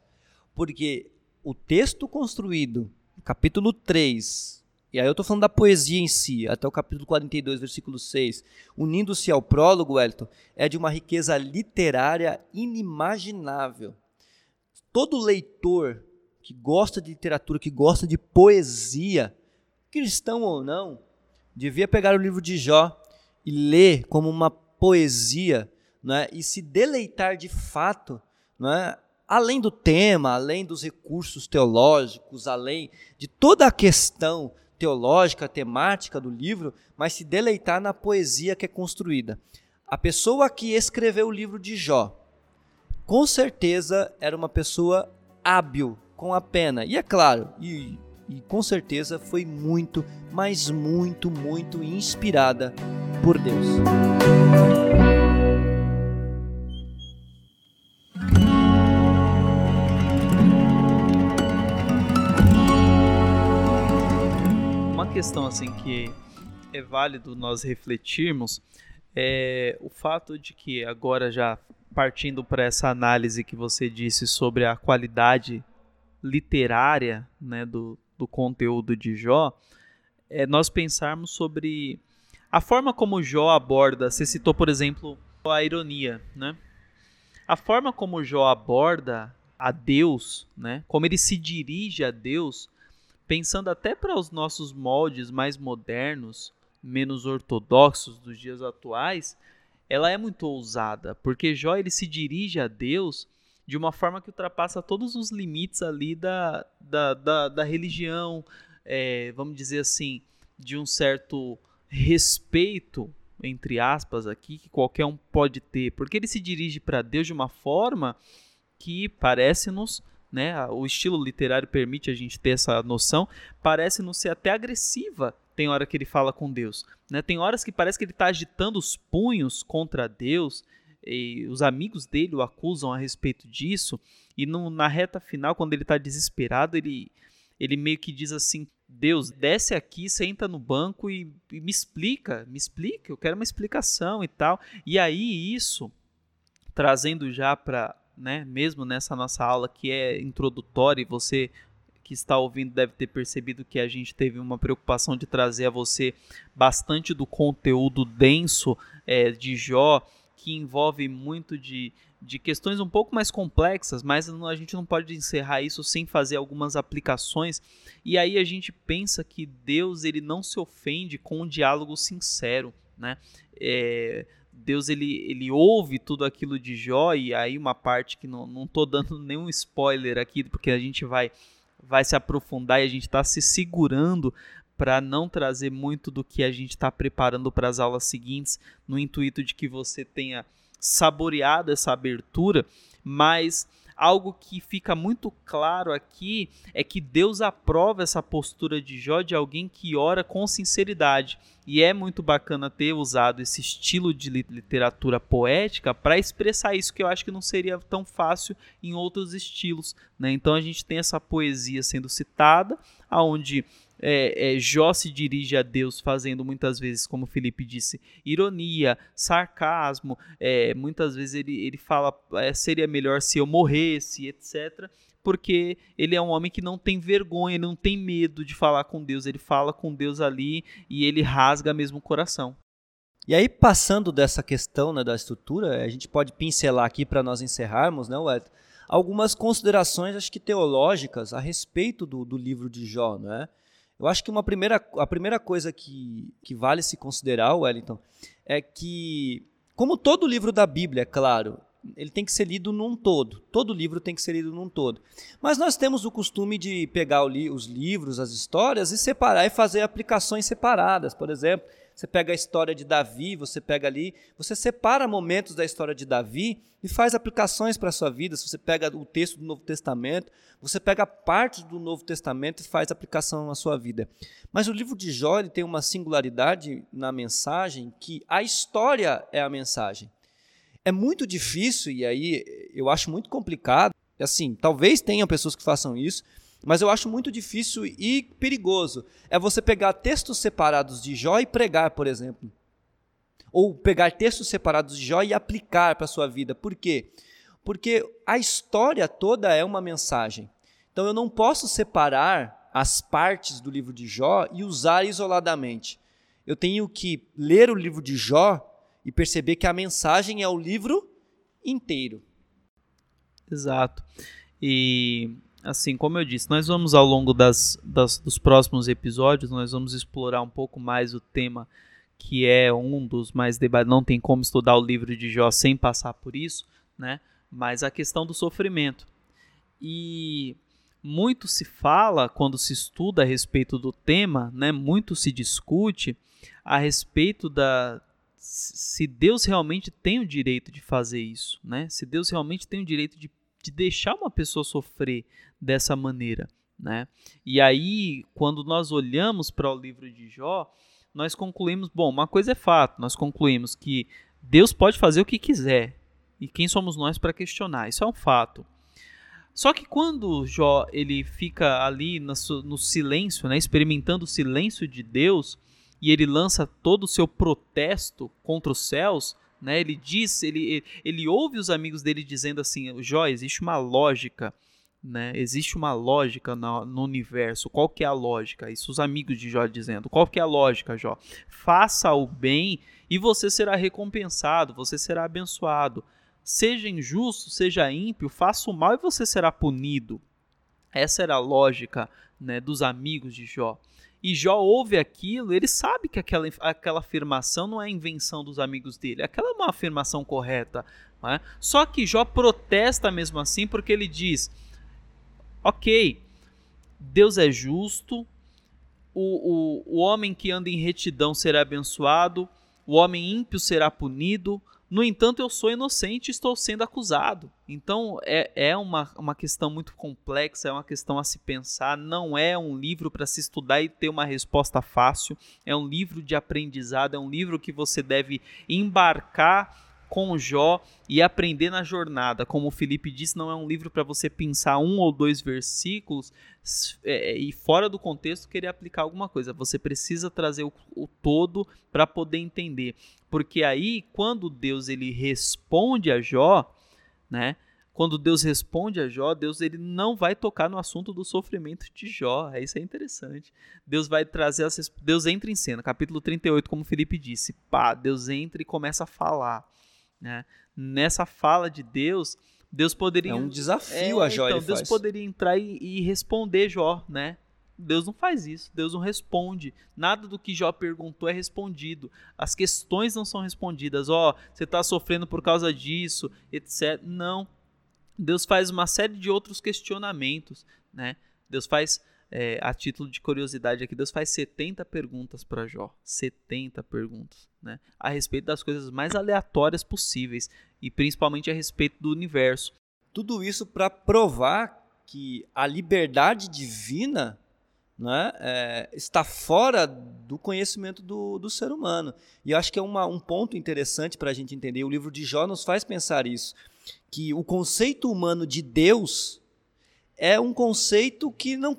Porque o texto construído, capítulo 3, e aí eu estou falando da poesia em si, até o capítulo 42, versículo 6, unindo-se ao prólogo, Wellington, é de uma riqueza literária inimaginável. Todo leitor que gosta de literatura, que gosta de poesia, cristão ou não, devia pegar o livro de Jó e ler como uma poesia, né, e se deleitar de fato, né, além do tema, além dos recursos teológicos, além de toda a questão teológica, temática do livro, mas se deleitar na poesia que é construída. A pessoa que escreveu o livro de Jó, com certeza era uma pessoa hábil com a pena. E é claro, e, e com certeza foi muito, mas muito, muito inspirada por Deus. Uma questão assim que é válido nós refletirmos é o fato de que agora já partindo para essa análise que você disse sobre a qualidade literária né, do, do conteúdo de Jó, é nós pensarmos sobre a forma como Jó aborda. Você citou, por exemplo, a ironia, né? A forma como Jó aborda a Deus, né? Como ele se dirige a Deus, pensando até para os nossos moldes mais modernos, menos ortodoxos dos dias atuais, ela é muito ousada, porque Jó ele se dirige a Deus de uma forma que ultrapassa todos os limites ali da, da, da, da religião, é, vamos dizer assim, de um certo respeito, entre aspas, aqui, que qualquer um pode ter, porque ele se dirige para Deus de uma forma que parece-nos, né, o estilo literário permite a gente ter essa noção, parece-nos ser até agressiva. Tem hora que ele fala com Deus, né? Tem horas que parece que ele está agitando os punhos contra Deus, e os amigos dele o acusam a respeito disso, e no, na reta final, quando ele está desesperado, ele, ele meio que diz assim: Deus, desce aqui, senta no banco e, e me explica, me explica, eu quero uma explicação e tal. E aí, isso, trazendo já para, né, mesmo nessa nossa aula que é introdutória, e você que está ouvindo deve ter percebido que a gente teve uma preocupação de trazer a você bastante do conteúdo denso é, de Jó que envolve muito de, de questões um pouco mais complexas, mas a gente não pode encerrar isso sem fazer algumas aplicações. E aí a gente pensa que Deus ele não se ofende com um diálogo sincero, né? É, Deus ele, ele ouve tudo aquilo de Jó e aí uma parte que não, não tô dando nenhum spoiler aqui porque a gente vai vai se aprofundar e a gente está se segurando para não trazer muito do que a gente está preparando para as aulas seguintes, no intuito de que você tenha saboreado essa abertura, mas algo que fica muito claro aqui é que Deus aprova essa postura de Jó de alguém que ora com sinceridade. E é muito bacana ter usado esse estilo de literatura poética para expressar isso, que eu acho que não seria tão fácil em outros estilos. Né? Então a gente tem essa poesia sendo citada, aonde é, é, Jó se dirige a Deus fazendo muitas vezes, como Felipe disse, ironia, sarcasmo. É, muitas vezes ele, ele fala é, seria melhor se eu morresse, etc. Porque ele é um homem que não tem vergonha, ele não tem medo de falar com Deus. Ele fala com Deus ali e ele rasga mesmo o coração. E aí, passando dessa questão né, da estrutura, a gente pode pincelar aqui para nós encerrarmos, né, Wed? algumas considerações, acho que teológicas, a respeito do, do livro de Jó. Né? Eu acho que uma primeira, a primeira coisa que, que vale se considerar, Wellington, é que, como todo livro da Bíblia, é claro, ele tem que ser lido num todo. Todo livro tem que ser lido num todo. Mas nós temos o costume de pegar os livros, as histórias e separar e fazer aplicações separadas. Por exemplo, você pega a história de Davi, você pega ali, você separa momentos da história de Davi e faz aplicações para a sua vida. Se você pega o texto do Novo Testamento, você pega partes do Novo Testamento e faz aplicação na sua vida. Mas o livro de Jó tem uma singularidade na mensagem que a história é a mensagem. É muito difícil e aí eu acho muito complicado. Assim, talvez tenham pessoas que façam isso, mas eu acho muito difícil e perigoso. É você pegar textos separados de Jó e pregar, por exemplo. Ou pegar textos separados de Jó e aplicar para a sua vida. Por quê? Porque a história toda é uma mensagem. Então eu não posso separar as partes do livro de Jó e usar isoladamente. Eu tenho que ler o livro de Jó e perceber que a mensagem é o livro inteiro. Exato. E assim, como eu disse, nós vamos ao longo das, das, dos próximos episódios, nós vamos explorar um pouco mais o tema que é um dos mais debatidos. Não tem como estudar o livro de Jó sem passar por isso, né? Mas a questão do sofrimento. E muito se fala quando se estuda a respeito do tema, né? Muito se discute a respeito da se Deus realmente tem o direito de fazer isso, né? Se Deus realmente tem o direito de, de deixar uma pessoa sofrer dessa maneira, né? E aí, quando nós olhamos para o livro de Jó, nós concluímos, bom, uma coisa é fato, nós concluímos que Deus pode fazer o que quiser. E quem somos nós para questionar? Isso é um fato. Só que quando Jó ele fica ali no, silêncio, né, experimentando o silêncio de Deus, e ele lança todo o seu protesto contra os céus, né, ele diz, ele, ele ouve os amigos dele dizendo assim, Jó, existe uma lógica né? Existe uma lógica no, no, universo. Qual que é a lógica? Isso os amigos de Jó dizendo. Qual que é a lógica, Jó? Faça o bem e você será recompensado, você será abençoado. Seja injusto, seja ímpio, faça o mal e você será punido. Essa era a lógica né, dos amigos de Jó. E Jó ouve aquilo, ele sabe que aquela, aquela afirmação não é invenção dos amigos dele, aquela é uma afirmação correta. É? Só que Jó protesta mesmo assim porque ele diz: Ok, Deus é justo, o, o, o homem que anda em retidão será abençoado, o homem ímpio será punido. No entanto, eu sou inocente e estou sendo acusado. Então, é, é uma, uma questão muito complexa, é uma questão a se pensar. Não é um livro para se estudar e ter uma resposta fácil. É um livro de aprendizado, é um livro que você deve embarcar com Jó e aprender na jornada. Como o Felipe disse, não é um livro para você pensar um ou dois versículos é, e fora do contexto querer aplicar alguma coisa. Você precisa trazer o, o todo para poder entender. Porque aí, quando Deus ele responde a Jó, né? Quando Deus responde a Jó, Deus ele não vai tocar no assunto do sofrimento de Jó. Isso é interessante. Deus vai trazer as, Deus entra em cena, capítulo 38, como o Felipe disse. Pá, Deus entra e começa a falar. Né? Nessa fala de Deus, Deus poderia. É um desafio é, a Jó. Então, Deus faz. poderia entrar e, e, responder Jó, né? Deus não faz isso, Deus não responde. Nada do que Jó perguntou é respondido. As questões não são respondidas. Ó, oh, você está sofrendo por causa disso, etc. Não. Deus faz uma série de outros questionamentos, né? Deus faz é, a título de curiosidade aqui, Deus faz 70 perguntas para Jó. 70 perguntas, né? A respeito das coisas mais aleatórias possíveis e principalmente a respeito do universo. Tudo isso para provar que a liberdade divina né, é, está fora do conhecimento do, do, ser humano. E eu acho que é uma, um ponto interessante para a gente entender. O livro de Jó nos faz pensar isso, que o conceito humano de Deus é um conceito que não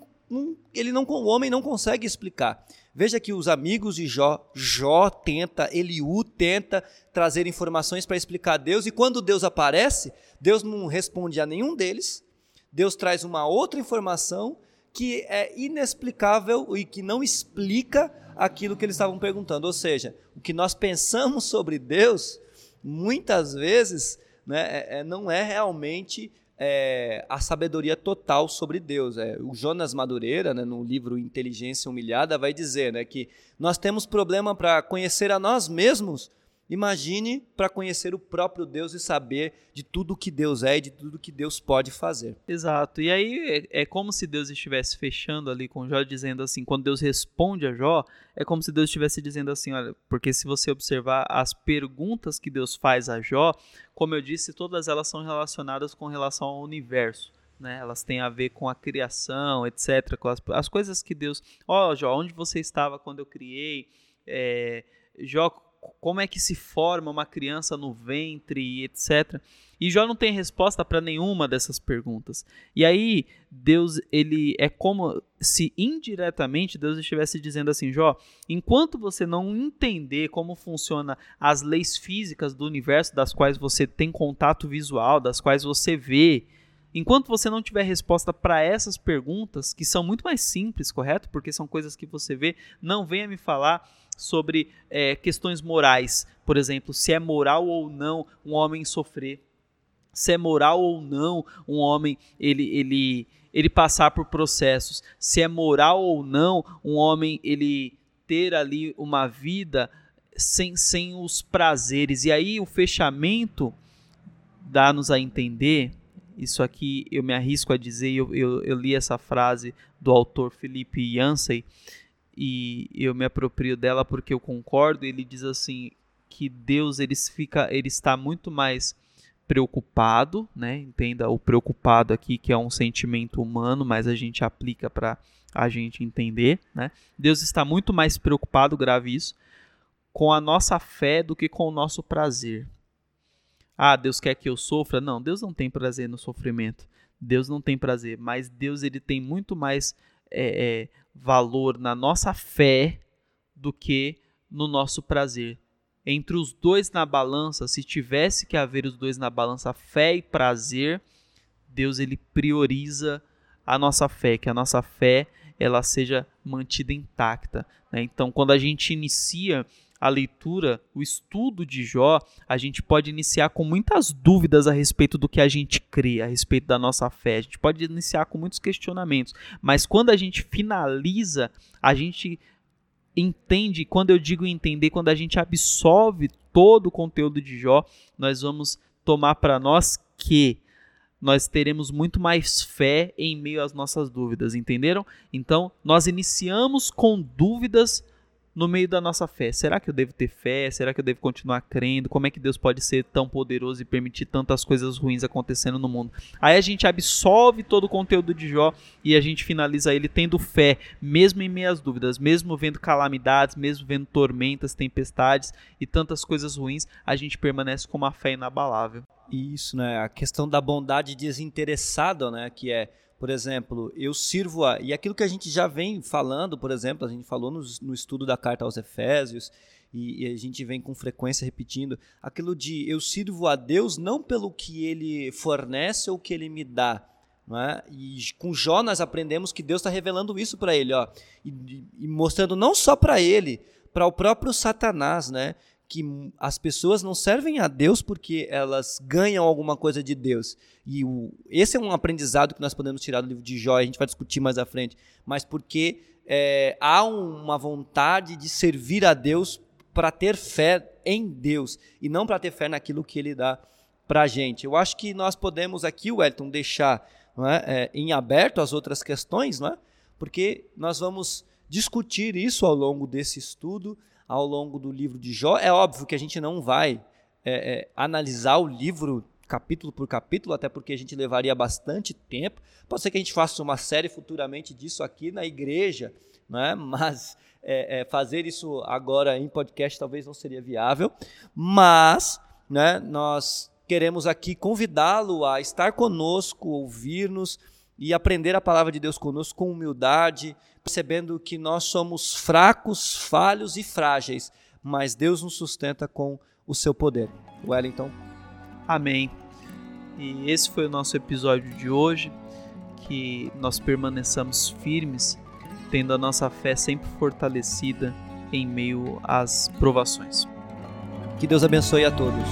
ele não, o homem não consegue explicar. Veja que os amigos de Jó, Jó tenta, Eliú tenta trazer informações para explicar Deus, e quando Deus aparece, Deus não responde a nenhum deles, Deus traz uma outra informação que é inexplicável e que não explica aquilo que eles estavam perguntando. Ou seja, o que nós pensamos sobre Deus, muitas vezes, né, é, é não é realmente é, a sabedoria total sobre Deus. É, o Jonas Madureira, né, no livro Inteligência Humilhada, vai dizer né, que nós temos problema para conhecer a nós mesmos Imagine para conhecer o próprio Deus e saber de tudo que Deus é e de tudo que Deus pode fazer. Exato. E aí é, é, como se Deus estivesse fechando ali com Jó, dizendo assim: quando Deus responde a Jó, é como se Deus estivesse dizendo assim: olha, porque se você observar as perguntas que Deus faz a Jó, como eu disse, todas elas são relacionadas com relação ao universo. Né, elas têm a ver com a criação, etc. Com as, as coisas que Deus. Ó, oh, Jó, onde você estava quando eu criei? É, Jó, como é que se forma uma criança no ventre, etc. E Jó não tem resposta para nenhuma dessas perguntas. E aí Deus, ele é como se indiretamente Deus estivesse dizendo assim, Jó, enquanto você não entender como funciona as leis físicas do universo, das quais você tem contato visual, das quais você vê, Enquanto você não tiver resposta para essas perguntas, que são muito mais simples, correto? Porque são coisas que você vê, não venha me falar sobre é, questões morais. Por exemplo, se é moral ou não um homem sofrer. Se é moral ou não um homem ele, ele, ele passar por processos. Se é moral ou não um homem ele ter ali uma vida sem, sem os prazeres. E aí o fechamento dá-nos a entender isso aqui eu me arrisco a dizer, eu, eu, eu li essa frase do autor Felipe Yancey e eu me aproprio dela porque eu concordo. Ele diz assim que Deus ele fica, ele está muito mais preocupado, né? Entenda o preocupado aqui que é um sentimento humano, mas a gente aplica para a gente entender, né? Deus está muito mais preocupado, grave isso, com a nossa fé do que com o nosso prazer. Ah, Deus quer que eu sofra? Não, Deus não tem prazer no sofrimento. Deus não tem prazer, mas Deus ele tem muito mais é, é, valor na nossa fé do que no nosso prazer. Entre os dois na balança, se tivesse que haver os dois na balança, fé e prazer, Deus ele prioriza a nossa fé, que a nossa fé ela seja mantida intacta. Né? Então, quando a gente inicia a leitura, o estudo de Jó, a gente pode iniciar com muitas dúvidas a respeito do que a gente crê, a respeito da nossa fé. A gente pode iniciar com muitos questionamentos, mas quando a gente finaliza, a gente entende, quando eu digo entender, quando a gente absorve todo o conteúdo de Jó, nós vamos tomar para nós que nós teremos muito mais fé em meio às nossas dúvidas, entenderam? Então, nós iniciamos com dúvidas no meio da nossa fé. Será que eu devo ter fé? Será que eu devo continuar crendo? Como é que Deus pode ser tão poderoso e permitir tantas coisas ruins acontecendo no mundo? Aí a gente absolve todo o conteúdo de Jó e a gente finaliza ele tendo fé, mesmo em meias dúvidas, mesmo vendo calamidades, mesmo vendo tormentas, tempestades e tantas coisas ruins, a gente permanece com uma fé inabalável. Isso, né? A questão da bondade desinteressada, né? Que é por exemplo, eu sirvo a. E aquilo que a gente já vem falando, por exemplo, a gente falou no, no estudo da carta aos Efésios, e, e, a gente vem com frequência repetindo, aquilo de eu sirvo a Deus não pelo que ele fornece ou que ele me dá. É? E com Jó nós aprendemos que Deus está revelando isso para ele, ó, e, e mostrando não só para ele, para o próprio Satanás, né? Que as pessoas não servem a Deus porque elas ganham alguma coisa de Deus. E o, esse é um aprendizado que nós podemos tirar do livro de Jó, a gente vai discutir mais à frente, mas porque é, há uma vontade de servir a Deus para ter fé em Deus e não para ter fé naquilo que Ele dá para a gente. Eu acho que nós podemos aqui, Wellington, deixar é, é, em aberto as outras questões, não é? porque nós vamos discutir isso ao longo desse estudo ao longo do livro de Jó. É óbvio que a gente não vai é, é, analisar o livro capítulo por capítulo, até porque a gente levaria bastante tempo. Pode ser que a gente faça uma série futuramente disso aqui na igreja, né? mas é, é, fazer isso agora em podcast talvez não seria viável. Mas né, nós queremos aqui convidá-lo a estar conosco, ouvir-nos e aprender a palavra de Deus conosco com humildade, percebendo que nós somos fracos, falhos e frágeis, mas Deus nos sustenta com o seu poder. Wellington. Amém. E esse foi o nosso episódio de hoje. Que nós permaneçamos firmes, tendo a nossa fé sempre fortalecida em meio às provações. Que Deus abençoe a todos.